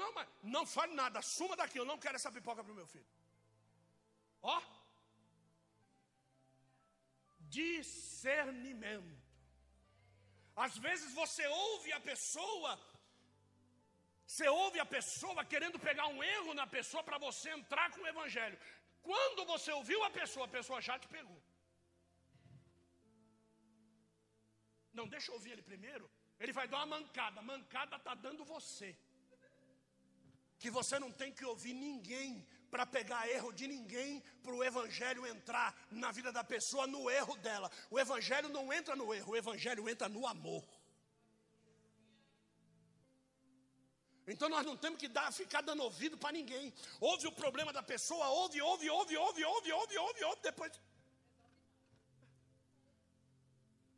Não, mas não fale nada, suma daqui, eu não quero essa pipoca para o meu filho. Ó, discernimento. Às vezes você ouve a pessoa, você ouve a pessoa querendo pegar um erro na pessoa para você entrar com o evangelho. Quando você ouviu a pessoa, a pessoa já te pegou. Não, deixa eu ouvir ele primeiro. Ele vai dar uma mancada. Mancada está dando você. Que você não tem que ouvir ninguém para pegar erro de ninguém, para o Evangelho entrar na vida da pessoa, no erro dela. O Evangelho não entra no erro, o Evangelho entra no amor. Então nós não temos que dar, ficar dando ouvido para ninguém. Ouve o problema da pessoa, ouve, ouve, ouve, ouve, ouve, ouve, ouve, ouve, depois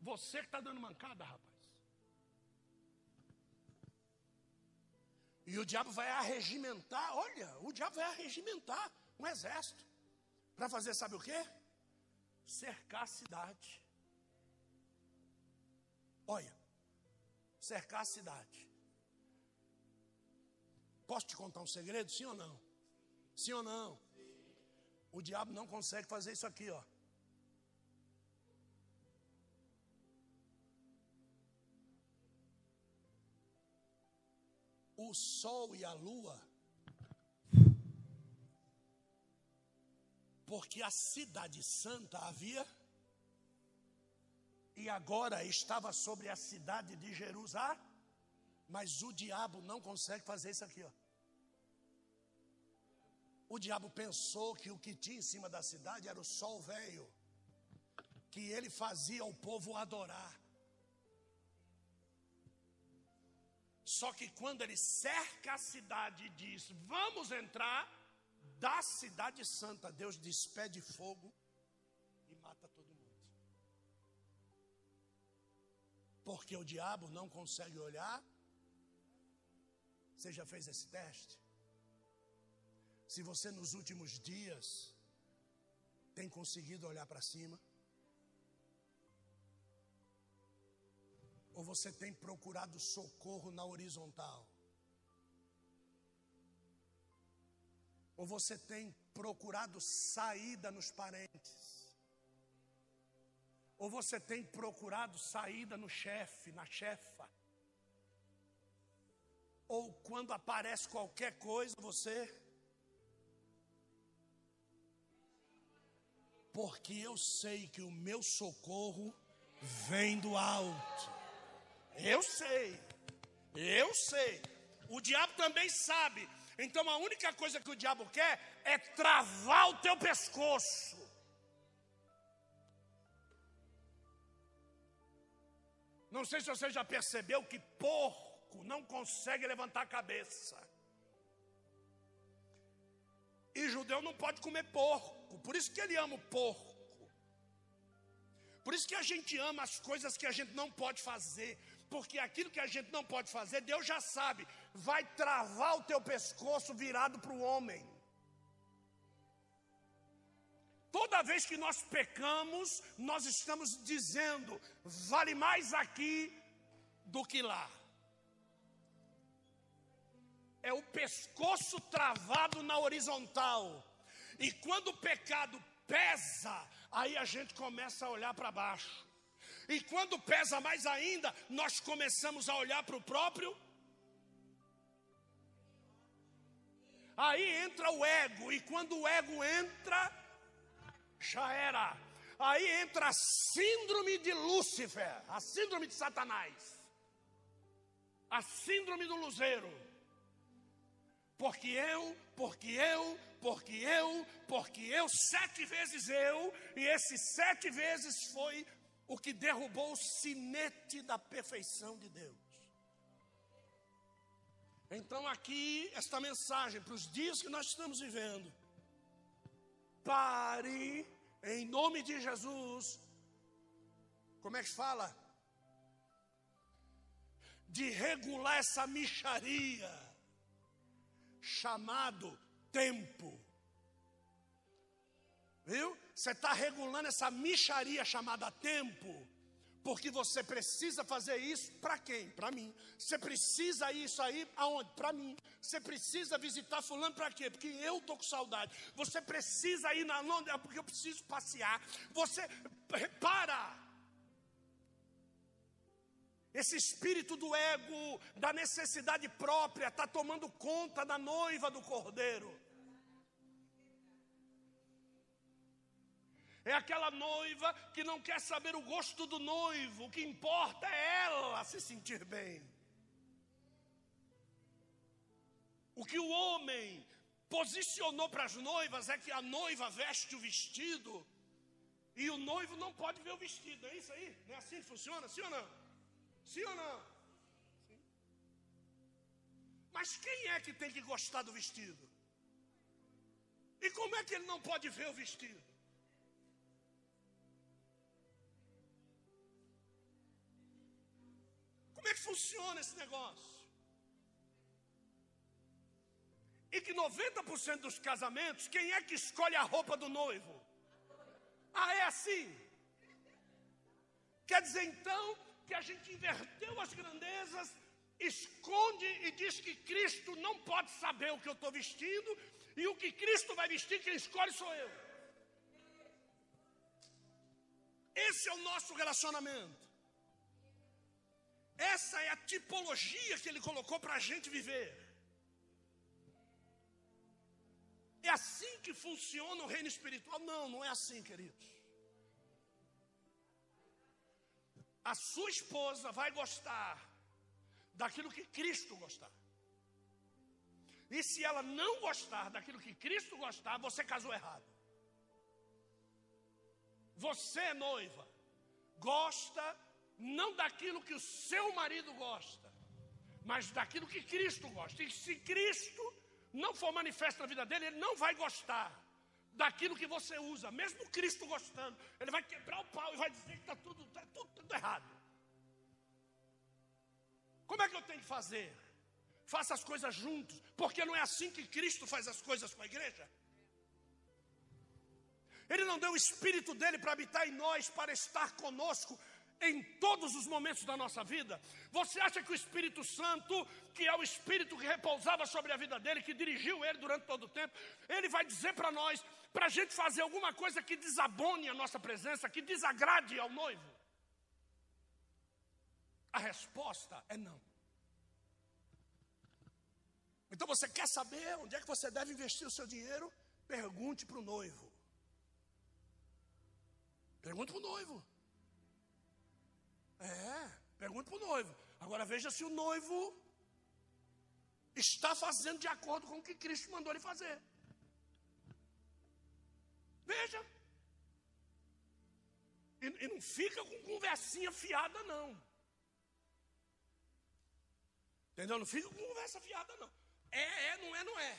Você que está dando mancada, rapaz. E o diabo vai arregimentar, olha, o diabo vai arregimentar um exército. Para fazer, sabe o quê? Cercar a cidade. Olha, cercar a cidade. Posso te contar um segredo, sim ou não? Sim ou não? O diabo não consegue fazer isso aqui, ó. O sol e a lua, porque a cidade santa havia e agora estava sobre a cidade de Jerusalém, mas o diabo não consegue fazer isso aqui, ó. O diabo pensou que o que tinha em cima da cidade era o sol velho, que ele fazia o povo adorar. Só que quando ele cerca a cidade e diz: Vamos entrar, da cidade santa, Deus despede fogo e mata todo mundo. Porque o diabo não consegue olhar. Você já fez esse teste? Se você nos últimos dias tem conseguido olhar para cima, Ou você tem procurado socorro na horizontal? Ou você tem procurado saída nos parentes? Ou você tem procurado saída no chefe, na chefa? Ou quando aparece qualquer coisa, você. Porque eu sei que o meu socorro vem do alto. Eu sei. Eu sei. O diabo também sabe. Então a única coisa que o diabo quer é travar o teu pescoço. Não sei se você já percebeu que porco não consegue levantar a cabeça. E judeu não pode comer porco, por isso que ele ama o porco. Por isso que a gente ama as coisas que a gente não pode fazer porque aquilo que a gente não pode fazer, Deus já sabe, vai travar o teu pescoço virado para o homem. Toda vez que nós pecamos, nós estamos dizendo, vale mais aqui do que lá. É o pescoço travado na horizontal. E quando o pecado pesa, aí a gente começa a olhar para baixo. E quando pesa mais ainda, nós começamos a olhar para o próprio. Aí entra o ego, e quando o ego entra, já era. Aí entra a síndrome de Lúcifer, a síndrome de Satanás, a síndrome do luzeiro. Porque eu, porque eu, porque eu, porque eu, sete vezes eu, e esses sete vezes foi o que derrubou o sinete da perfeição de Deus. Então, aqui, esta mensagem para os dias que nós estamos vivendo. Pare, em nome de Jesus. Como é que fala? De regular essa micharia, chamado tempo. Viu? Você está regulando essa micharia chamada tempo, Porque você precisa fazer isso para quem? Para mim. Você precisa isso aí aonde? Para mim. Você precisa visitar fulano para quê? Porque eu tô com saudade. Você precisa ir na Londres porque eu preciso passear. Você repara. Esse espírito do ego, da necessidade própria, está tomando conta da noiva do cordeiro. É aquela noiva que não quer saber o gosto do noivo, o que importa é ela se sentir bem. O que o homem posicionou para as noivas é que a noiva veste o vestido e o noivo não pode ver o vestido. É isso aí? Não é assim que funciona? Sim ou não? Sim ou não? Sim. Mas quem é que tem que gostar do vestido? E como é que ele não pode ver o vestido? Como é que funciona esse negócio? E que 90% dos casamentos, quem é que escolhe a roupa do noivo? Ah, é assim? Quer dizer então que a gente inverteu as grandezas, esconde e diz que Cristo não pode saber o que eu estou vestindo, e o que Cristo vai vestir, quem escolhe sou eu. Esse é o nosso relacionamento. Essa é a tipologia que ele colocou para a gente viver. É assim que funciona o reino espiritual? Não, não é assim, queridos. A sua esposa vai gostar daquilo que Cristo gostar. E se ela não gostar daquilo que Cristo gostar, você casou errado. Você, noiva, gosta não daquilo que o seu marido gosta, mas daquilo que Cristo gosta. E se Cristo não for manifesto na vida dele, ele não vai gostar daquilo que você usa, mesmo Cristo gostando. Ele vai quebrar o pau e vai dizer que está tudo, tá tudo, tudo errado. Como é que eu tenho que fazer? Faça as coisas juntos, porque não é assim que Cristo faz as coisas com a igreja. Ele não deu o Espírito dele para habitar em nós, para estar conosco, em todos os momentos da nossa vida? Você acha que o Espírito Santo, que é o Espírito que repousava sobre a vida dele, que dirigiu ele durante todo o tempo, ele vai dizer para nós, para a gente fazer alguma coisa que desabone a nossa presença, que desagrade ao noivo? A resposta é não. Então você quer saber onde é que você deve investir o seu dinheiro? Pergunte para o noivo. Pergunte para o noivo. É, pergunta para o noivo. Agora veja se o noivo está fazendo de acordo com o que Cristo mandou ele fazer. Veja. E, e não fica com conversinha fiada, não. Entendeu? Não fica com conversa fiada, não. É, é, não é, não é.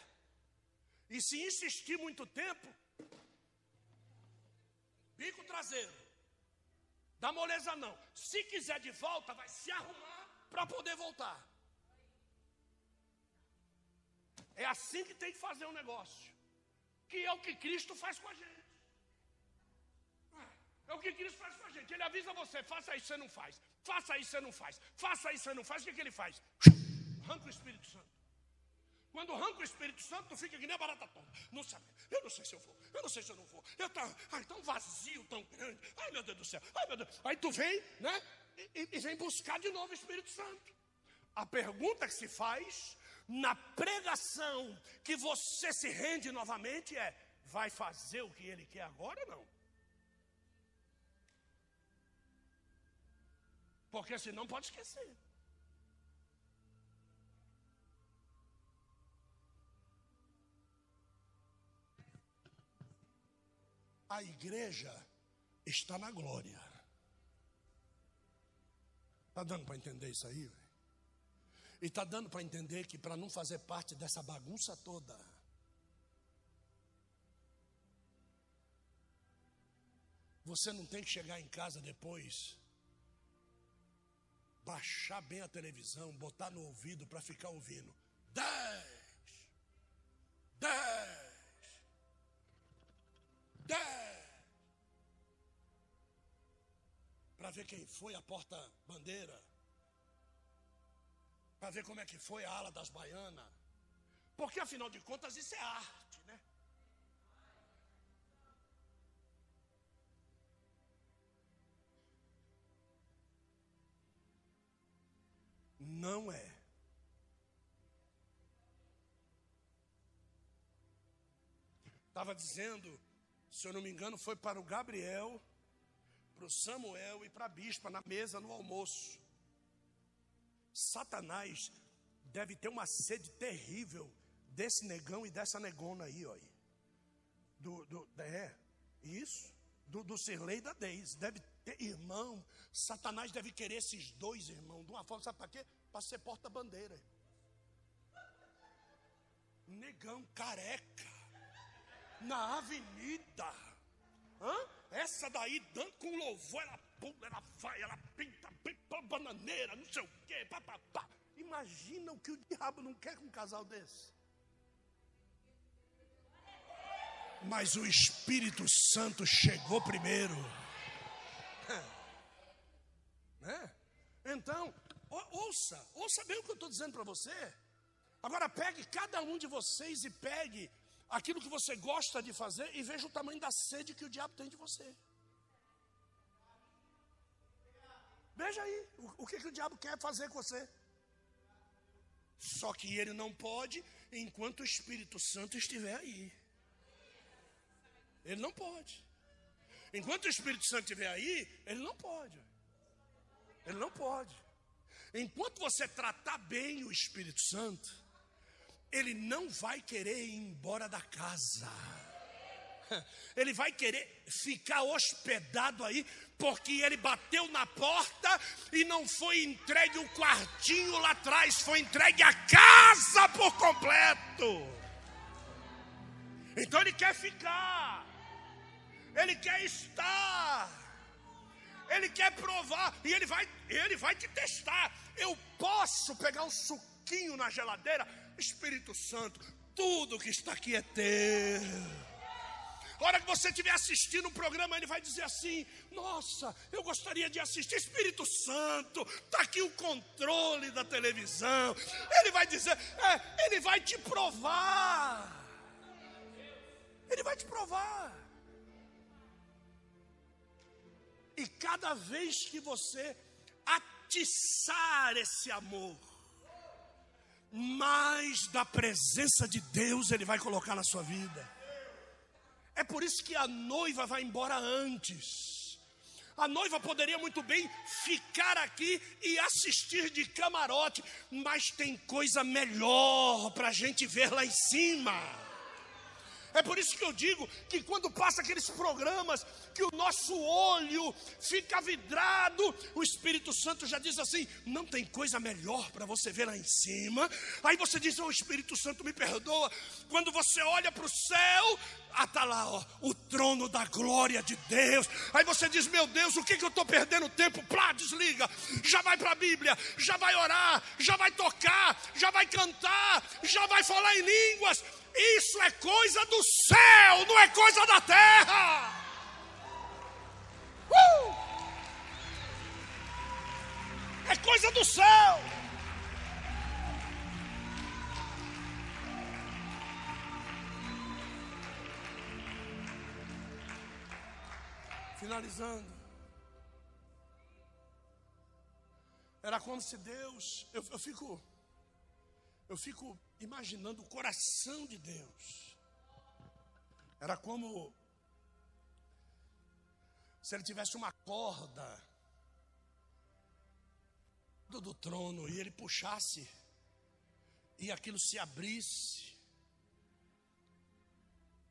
E se insistir muito tempo, bico traseiro. Dá moleza não. Se quiser de volta, vai se arrumar para poder voltar. É assim que tem que fazer um negócio. Que é o que Cristo faz com a gente. É o que Cristo faz com a gente. Ele avisa você, faça isso, você não faz. Faça isso, você não faz. Faça isso, você não faz. O que, que ele faz? Arranca o Espírito Santo. Quando arranca o Espírito Santo, tu fica que nem a barata tonta. Não sabe. Eu não sei se eu vou. Eu não sei se eu não vou. Eu tá, ai, tão vazio, tão grande. Ai, meu Deus do céu. Ai, meu Deus. Aí tu vem, né? E, e vem buscar de novo o Espírito Santo. A pergunta que se faz na pregação que você se rende novamente é: vai fazer o que ele quer agora ou não? Porque senão pode esquecer. A igreja está na glória. Está dando para entender isso aí? E está dando para entender que para não fazer parte dessa bagunça toda, você não tem que chegar em casa depois, baixar bem a televisão, botar no ouvido para ficar ouvindo. Dez, dez, para ver quem foi a porta-bandeira, para ver como é que foi a ala das baianas. Porque afinal de contas isso é arte, né? Não é. Estava dizendo, se eu não me engano, foi para o Gabriel, para o Samuel e para a bispa na mesa no almoço. Satanás deve ter uma sede terrível desse negão e dessa negona aí, ó. Do, do, é, isso. Do, do Sirlei e da Deis. Deve ter irmão. Satanás deve querer esses dois irmãos. De uma forma, sabe para quê? Para ser porta-bandeira. Negão careca. Na avenida. Hã? Essa daí, dando com louvor, ela pula, ela vai, ela pinta, pinta bananeira, não sei o quê, papapá. Imagina o que o diabo não quer com um casal desse. Mas o Espírito Santo chegou primeiro. Né? Então, ouça, ouça bem o que eu estou dizendo para você. Agora pegue cada um de vocês e pegue aquilo que você gosta de fazer e veja o tamanho da sede que o diabo tem de você. Veja aí o, o que, que o diabo quer fazer com você. Só que ele não pode enquanto o Espírito Santo estiver aí. Ele não pode. Enquanto o Espírito Santo estiver aí, ele não pode. Ele não pode. Enquanto você tratar bem o Espírito Santo, ele não vai querer ir embora da casa. Ele vai querer ficar hospedado aí, porque ele bateu na porta e não foi entregue o quartinho lá atrás, foi entregue a casa por completo. Então ele quer ficar ele quer estar, ele quer provar, e ele vai, ele vai te testar. Eu posso pegar um suquinho na geladeira, Espírito Santo, tudo que está aqui é teu. A hora que você estiver assistindo o programa, ele vai dizer assim: Nossa, eu gostaria de assistir. Espírito Santo, está aqui o controle da televisão. Ele vai dizer: é, Ele vai te provar. Ele vai te provar. E cada vez que você atiçar esse amor, mais da presença de Deus Ele vai colocar na sua vida. É por isso que a noiva vai embora antes. A noiva poderia muito bem ficar aqui e assistir de camarote, mas tem coisa melhor para a gente ver lá em cima. É por isso que eu digo que quando passa aqueles programas que o nosso olho fica vidrado, o Espírito Santo já diz assim: não tem coisa melhor para você ver lá em cima. Aí você diz: "O oh, Espírito Santo me perdoa". Quando você olha para o céu, ah, tá lá, ó, o trono da glória de Deus. Aí você diz: Meu Deus, o que, que eu estou perdendo tempo? Plá, desliga. Já vai para a Bíblia, já vai orar, já vai tocar, já vai cantar, já vai falar em línguas. Isso é coisa do céu, não é coisa da terra. Uh! É coisa do céu. Finalizando. Era como se Deus. Eu, eu fico. Eu fico imaginando o coração de Deus. Era como se ele tivesse uma corda do, trono e ele puxasse e aquilo se abrisse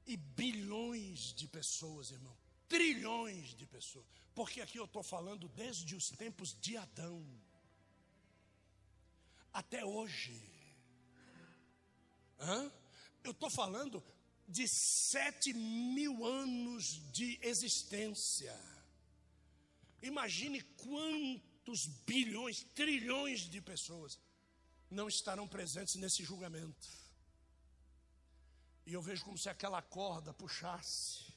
e bilhões de pessoas, irmão, trilhões de pessoas, porque aqui eu estou falando desde os tempos de Adão até hoje. Hã? Eu estou falando de sete mil anos de existência. Imagine quantos bilhões, trilhões de pessoas não estarão presentes nesse julgamento. E eu vejo como se aquela corda puxasse,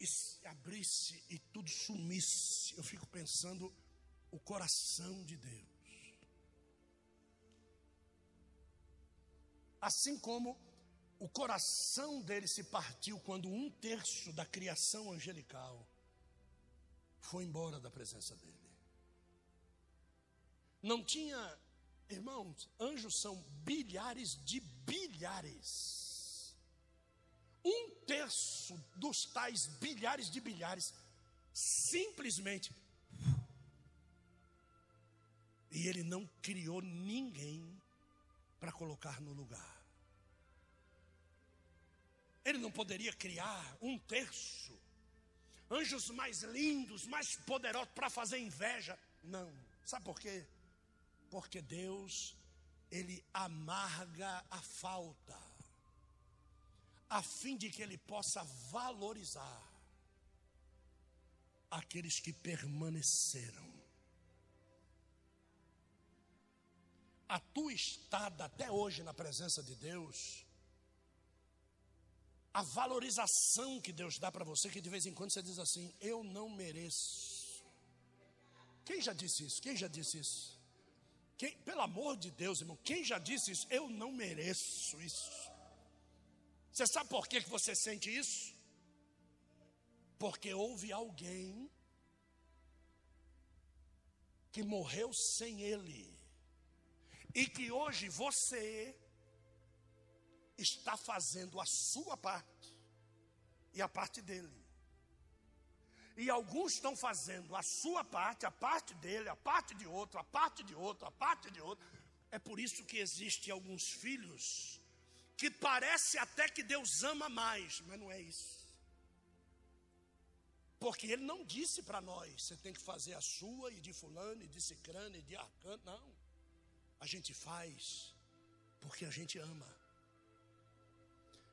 e abrisse e tudo sumisse. Eu fico pensando o coração de Deus. Assim como o coração dele se partiu quando um terço da criação angelical foi embora da presença dele. Não tinha, irmãos, anjos são bilhares de bilhares. Um terço dos tais bilhares de bilhares simplesmente. E ele não criou ninguém para colocar no lugar. Ele não poderia criar um terço, anjos mais lindos, mais poderosos para fazer inveja. Não. Sabe por quê? Porque Deus, Ele amarga a falta, a fim de que Ele possa valorizar aqueles que permaneceram. A tua estada até hoje na presença de Deus, a valorização que Deus dá para você, que de vez em quando você diz assim: Eu não mereço. Quem já disse isso? Quem já disse isso? Quem, pelo amor de Deus, irmão, quem já disse isso? Eu não mereço isso. Você sabe por que você sente isso? Porque houve alguém que morreu sem ele, e que hoje você está fazendo a sua parte e a parte dele. E alguns estão fazendo a sua parte, a parte dele, a parte de outro, a parte de outro, a parte de outro. É por isso que existem alguns filhos que parece até que Deus ama mais, mas não é isso. Porque ele não disse para nós, você tem que fazer a sua e de fulano e de cicrano e de arcano, não. A gente faz porque a gente ama.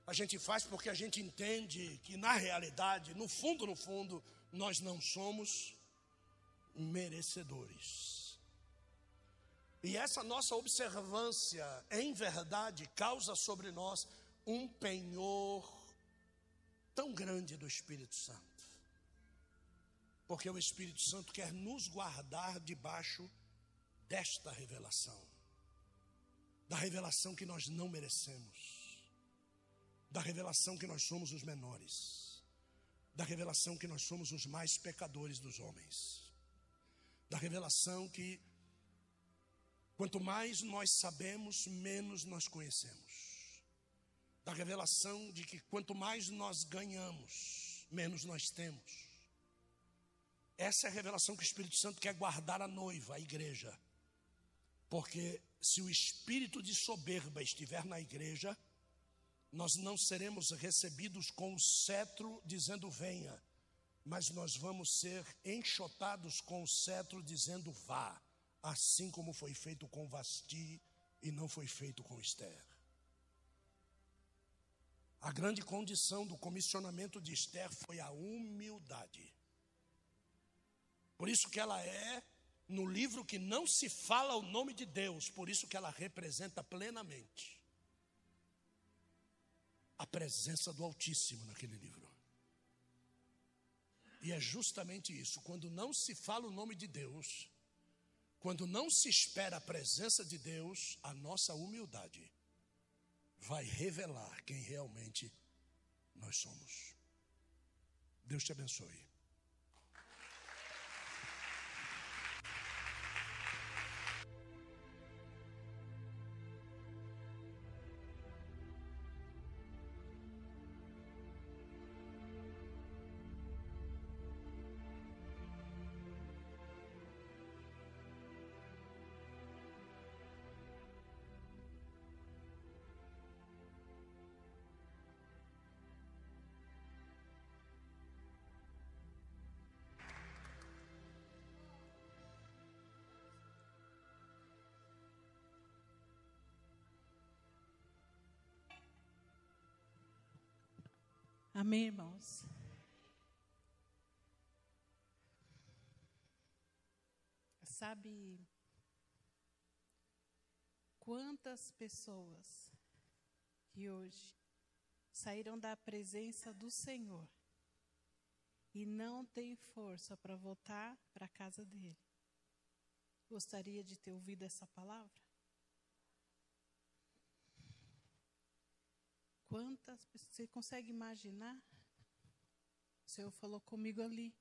A gente faz porque a gente entende que na realidade, no fundo, no fundo, nós não somos merecedores. E essa nossa observância, em verdade, causa sobre nós um penhor tão grande do Espírito Santo. Porque o Espírito Santo quer nos guardar debaixo desta revelação. Da revelação que nós não merecemos. Da revelação que nós somos os menores da revelação que nós somos os mais pecadores dos homens, da revelação que quanto mais nós sabemos, menos nós conhecemos, da revelação de que quanto mais nós ganhamos, menos nós temos. Essa é a revelação que o Espírito Santo quer guardar a noiva, a igreja. Porque se o espírito de soberba estiver na igreja, nós não seremos recebidos com o cetro dizendo venha, mas nós vamos ser enxotados com o cetro dizendo vá, assim como foi feito com Vasti e não foi feito com Esther. A grande condição do comissionamento de Esther foi a humildade. Por isso que ela é no livro que não se fala o nome de Deus, por isso que ela representa plenamente a presença do Altíssimo naquele livro. E é justamente isso, quando não se fala o nome de Deus, quando não se espera a presença de Deus, a nossa humildade vai revelar quem realmente nós somos. Deus te abençoe. Amém, irmãos? Sabe quantas pessoas que hoje saíram da presença do Senhor e não tem força para voltar para a casa dele. Gostaria de ter ouvido essa palavra? Quantas você consegue imaginar? O Senhor falou comigo ali.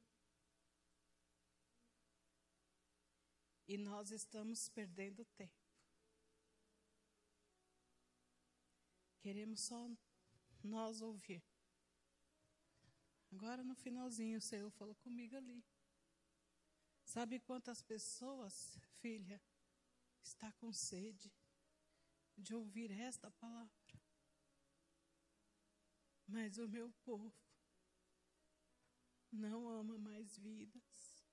E nós estamos perdendo tempo. Queremos só nós ouvir. Agora no finalzinho o Senhor falou comigo ali. Sabe quantas pessoas, filha, está com sede de ouvir esta palavra? Mas o meu povo não ama mais vidas.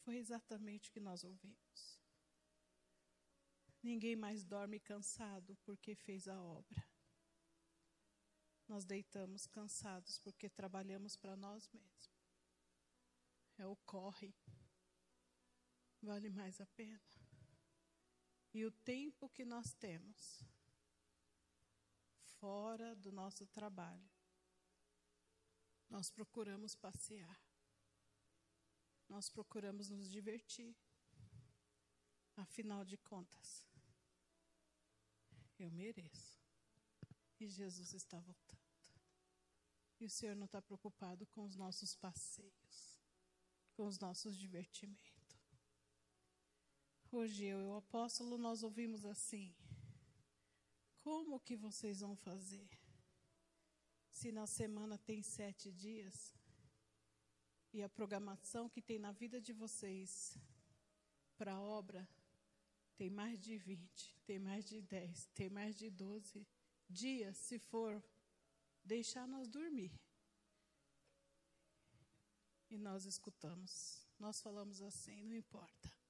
Foi exatamente o que nós ouvimos. Ninguém mais dorme cansado porque fez a obra. Nós deitamos cansados porque trabalhamos para nós mesmos. É o corre. Vale mais a pena. E o tempo que nós temos fora do nosso trabalho, nós procuramos passear. Nós procuramos nos divertir. Afinal de contas, eu mereço. E Jesus está voltando. E o Senhor não está preocupado com os nossos passeios, com os nossos divertimentos. Hoje eu e o apóstolo nós ouvimos assim: como que vocês vão fazer? Se na semana tem sete dias e a programação que tem na vida de vocês para a obra tem mais de 20, tem mais de 10, tem mais de 12 dias, se for deixar nós dormir. E nós escutamos, nós falamos assim, não importa.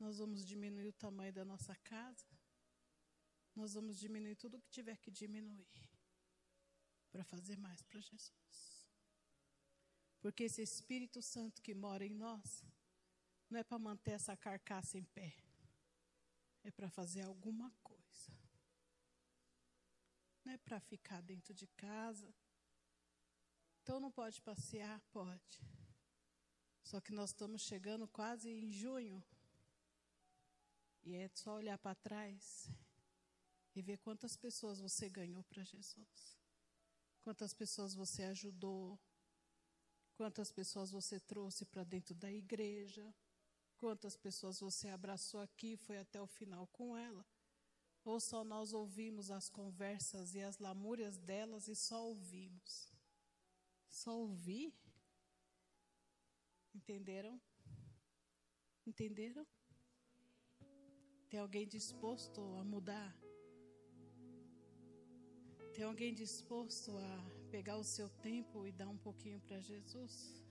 Nós vamos diminuir o tamanho da nossa casa. Nós vamos diminuir tudo o que tiver que diminuir para fazer mais para Jesus. Porque esse Espírito Santo que mora em nós não é para manter essa carcaça em pé, é para fazer alguma coisa. Não é para ficar dentro de casa. Então não pode passear? Pode. Só que nós estamos chegando quase em junho. E é só olhar para trás e ver quantas pessoas você ganhou para Jesus. Quantas pessoas você ajudou. Quantas pessoas você trouxe para dentro da igreja. Quantas pessoas você abraçou aqui foi até o final com ela. Ou só nós ouvimos as conversas e as lamúrias delas e só ouvimos. Só ouvir? Entenderam? Entenderam? Tem alguém disposto a mudar? Tem alguém disposto a pegar o seu tempo e dar um pouquinho para Jesus?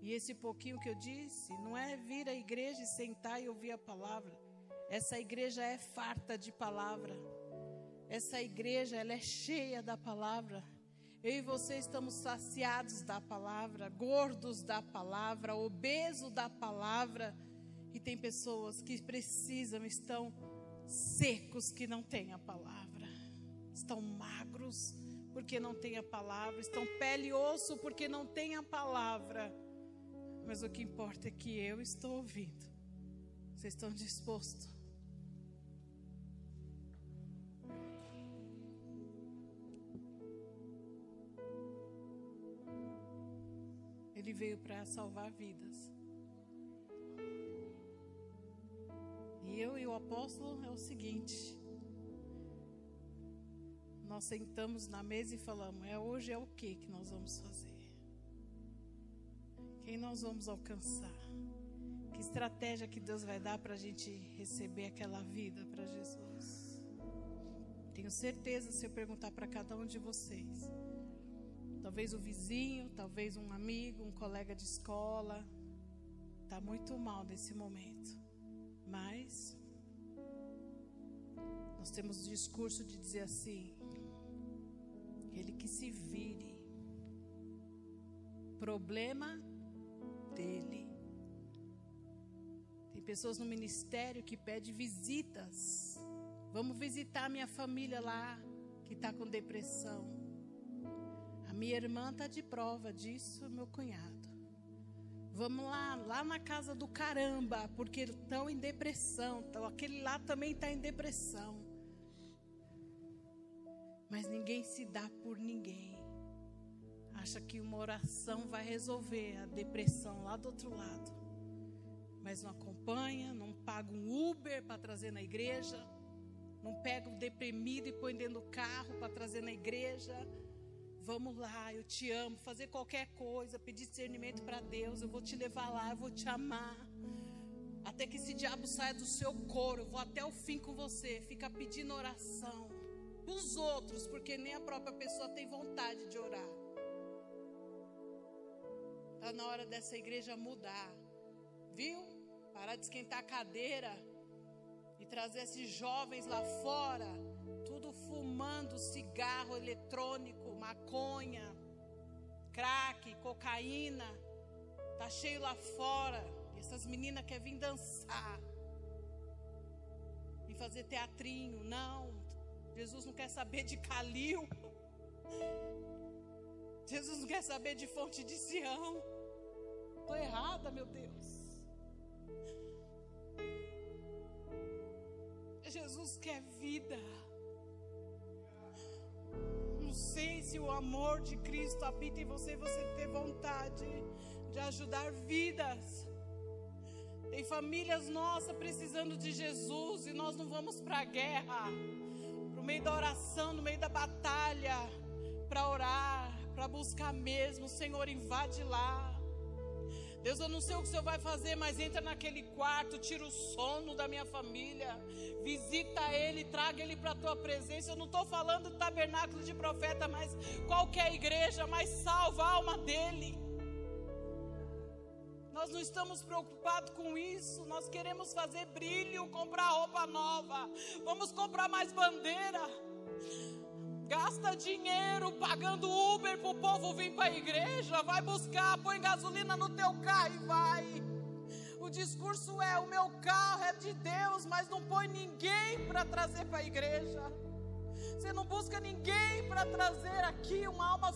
E esse pouquinho que eu disse, não é vir à igreja e sentar e ouvir a palavra. Essa igreja é farta de palavra. Essa igreja, ela é cheia da palavra. Eu e você estamos saciados da palavra, gordos da palavra, obesos da palavra e tem pessoas que precisam, estão secos que não têm a palavra. Estão magros porque não têm a palavra, estão pele e osso porque não têm a palavra. Mas o que importa é que eu estou ouvindo. Vocês estão dispostos? Ele veio para salvar vidas. E eu e o apóstolo é o seguinte: nós sentamos na mesa e falamos, é hoje é o que que nós vamos fazer? Quem nós vamos alcançar? Que estratégia que Deus vai dar para a gente receber aquela vida para Jesus? Tenho certeza se eu perguntar para cada um de vocês, talvez o vizinho, talvez um amigo, um colega de escola, está muito mal nesse momento. Mas nós temos o discurso de dizer assim: ele que se vire. Problema dele. Tem pessoas no ministério que pedem visitas. Vamos visitar minha família lá, que está com depressão. A minha irmã está de prova disso, meu cunhado. Vamos lá, lá na casa do caramba, porque estão em depressão. Então, aquele lá também está em depressão. Mas ninguém se dá por ninguém. Acha que uma oração vai resolver a depressão lá do outro lado. Mas não acompanha, não paga um Uber para trazer na igreja. Não pega o deprimido e põe dentro do carro para trazer na igreja Vamos lá, eu te amo. Fazer qualquer coisa, pedir discernimento para Deus. Eu vou te levar lá, eu vou te amar. Até que esse diabo saia do seu couro. Eu vou até o fim com você. Fica pedindo oração. Os outros, porque nem a própria pessoa tem vontade de orar. Está na hora dessa igreja mudar. Viu? Parar de esquentar a cadeira e trazer esses jovens lá fora, tudo fumando cigarro eletrônico maconha, crack, cocaína, tá cheio lá fora. E essas meninas querem vir dançar e fazer teatrinho. Não, Jesus não quer saber de Calil. Jesus não quer saber de fonte de Sião. Estou errada, meu Deus. Jesus quer vida sei se o amor de Cristo habita em você e você ter vontade de ajudar vidas. Tem famílias nossas precisando de Jesus e nós não vamos para a guerra, para o meio da oração, no meio da batalha, para orar, para buscar mesmo. O Senhor invade lá. Deus, eu não sei o que o Senhor vai fazer, mas entra naquele quarto, tira o sono da minha família, visita ele, traga ele para a tua presença. Eu não estou falando do tabernáculo de profeta, mas qualquer igreja, mas salva a alma dele. Nós não estamos preocupados com isso. Nós queremos fazer brilho, comprar roupa nova. Vamos comprar mais bandeira. Gasta dinheiro pagando Uber para o povo vir para a igreja. Vai buscar, põe gasolina no teu carro e vai. O discurso é: o meu carro é de Deus, mas não põe ninguém para trazer para a igreja. Você não busca ninguém para trazer aqui uma alma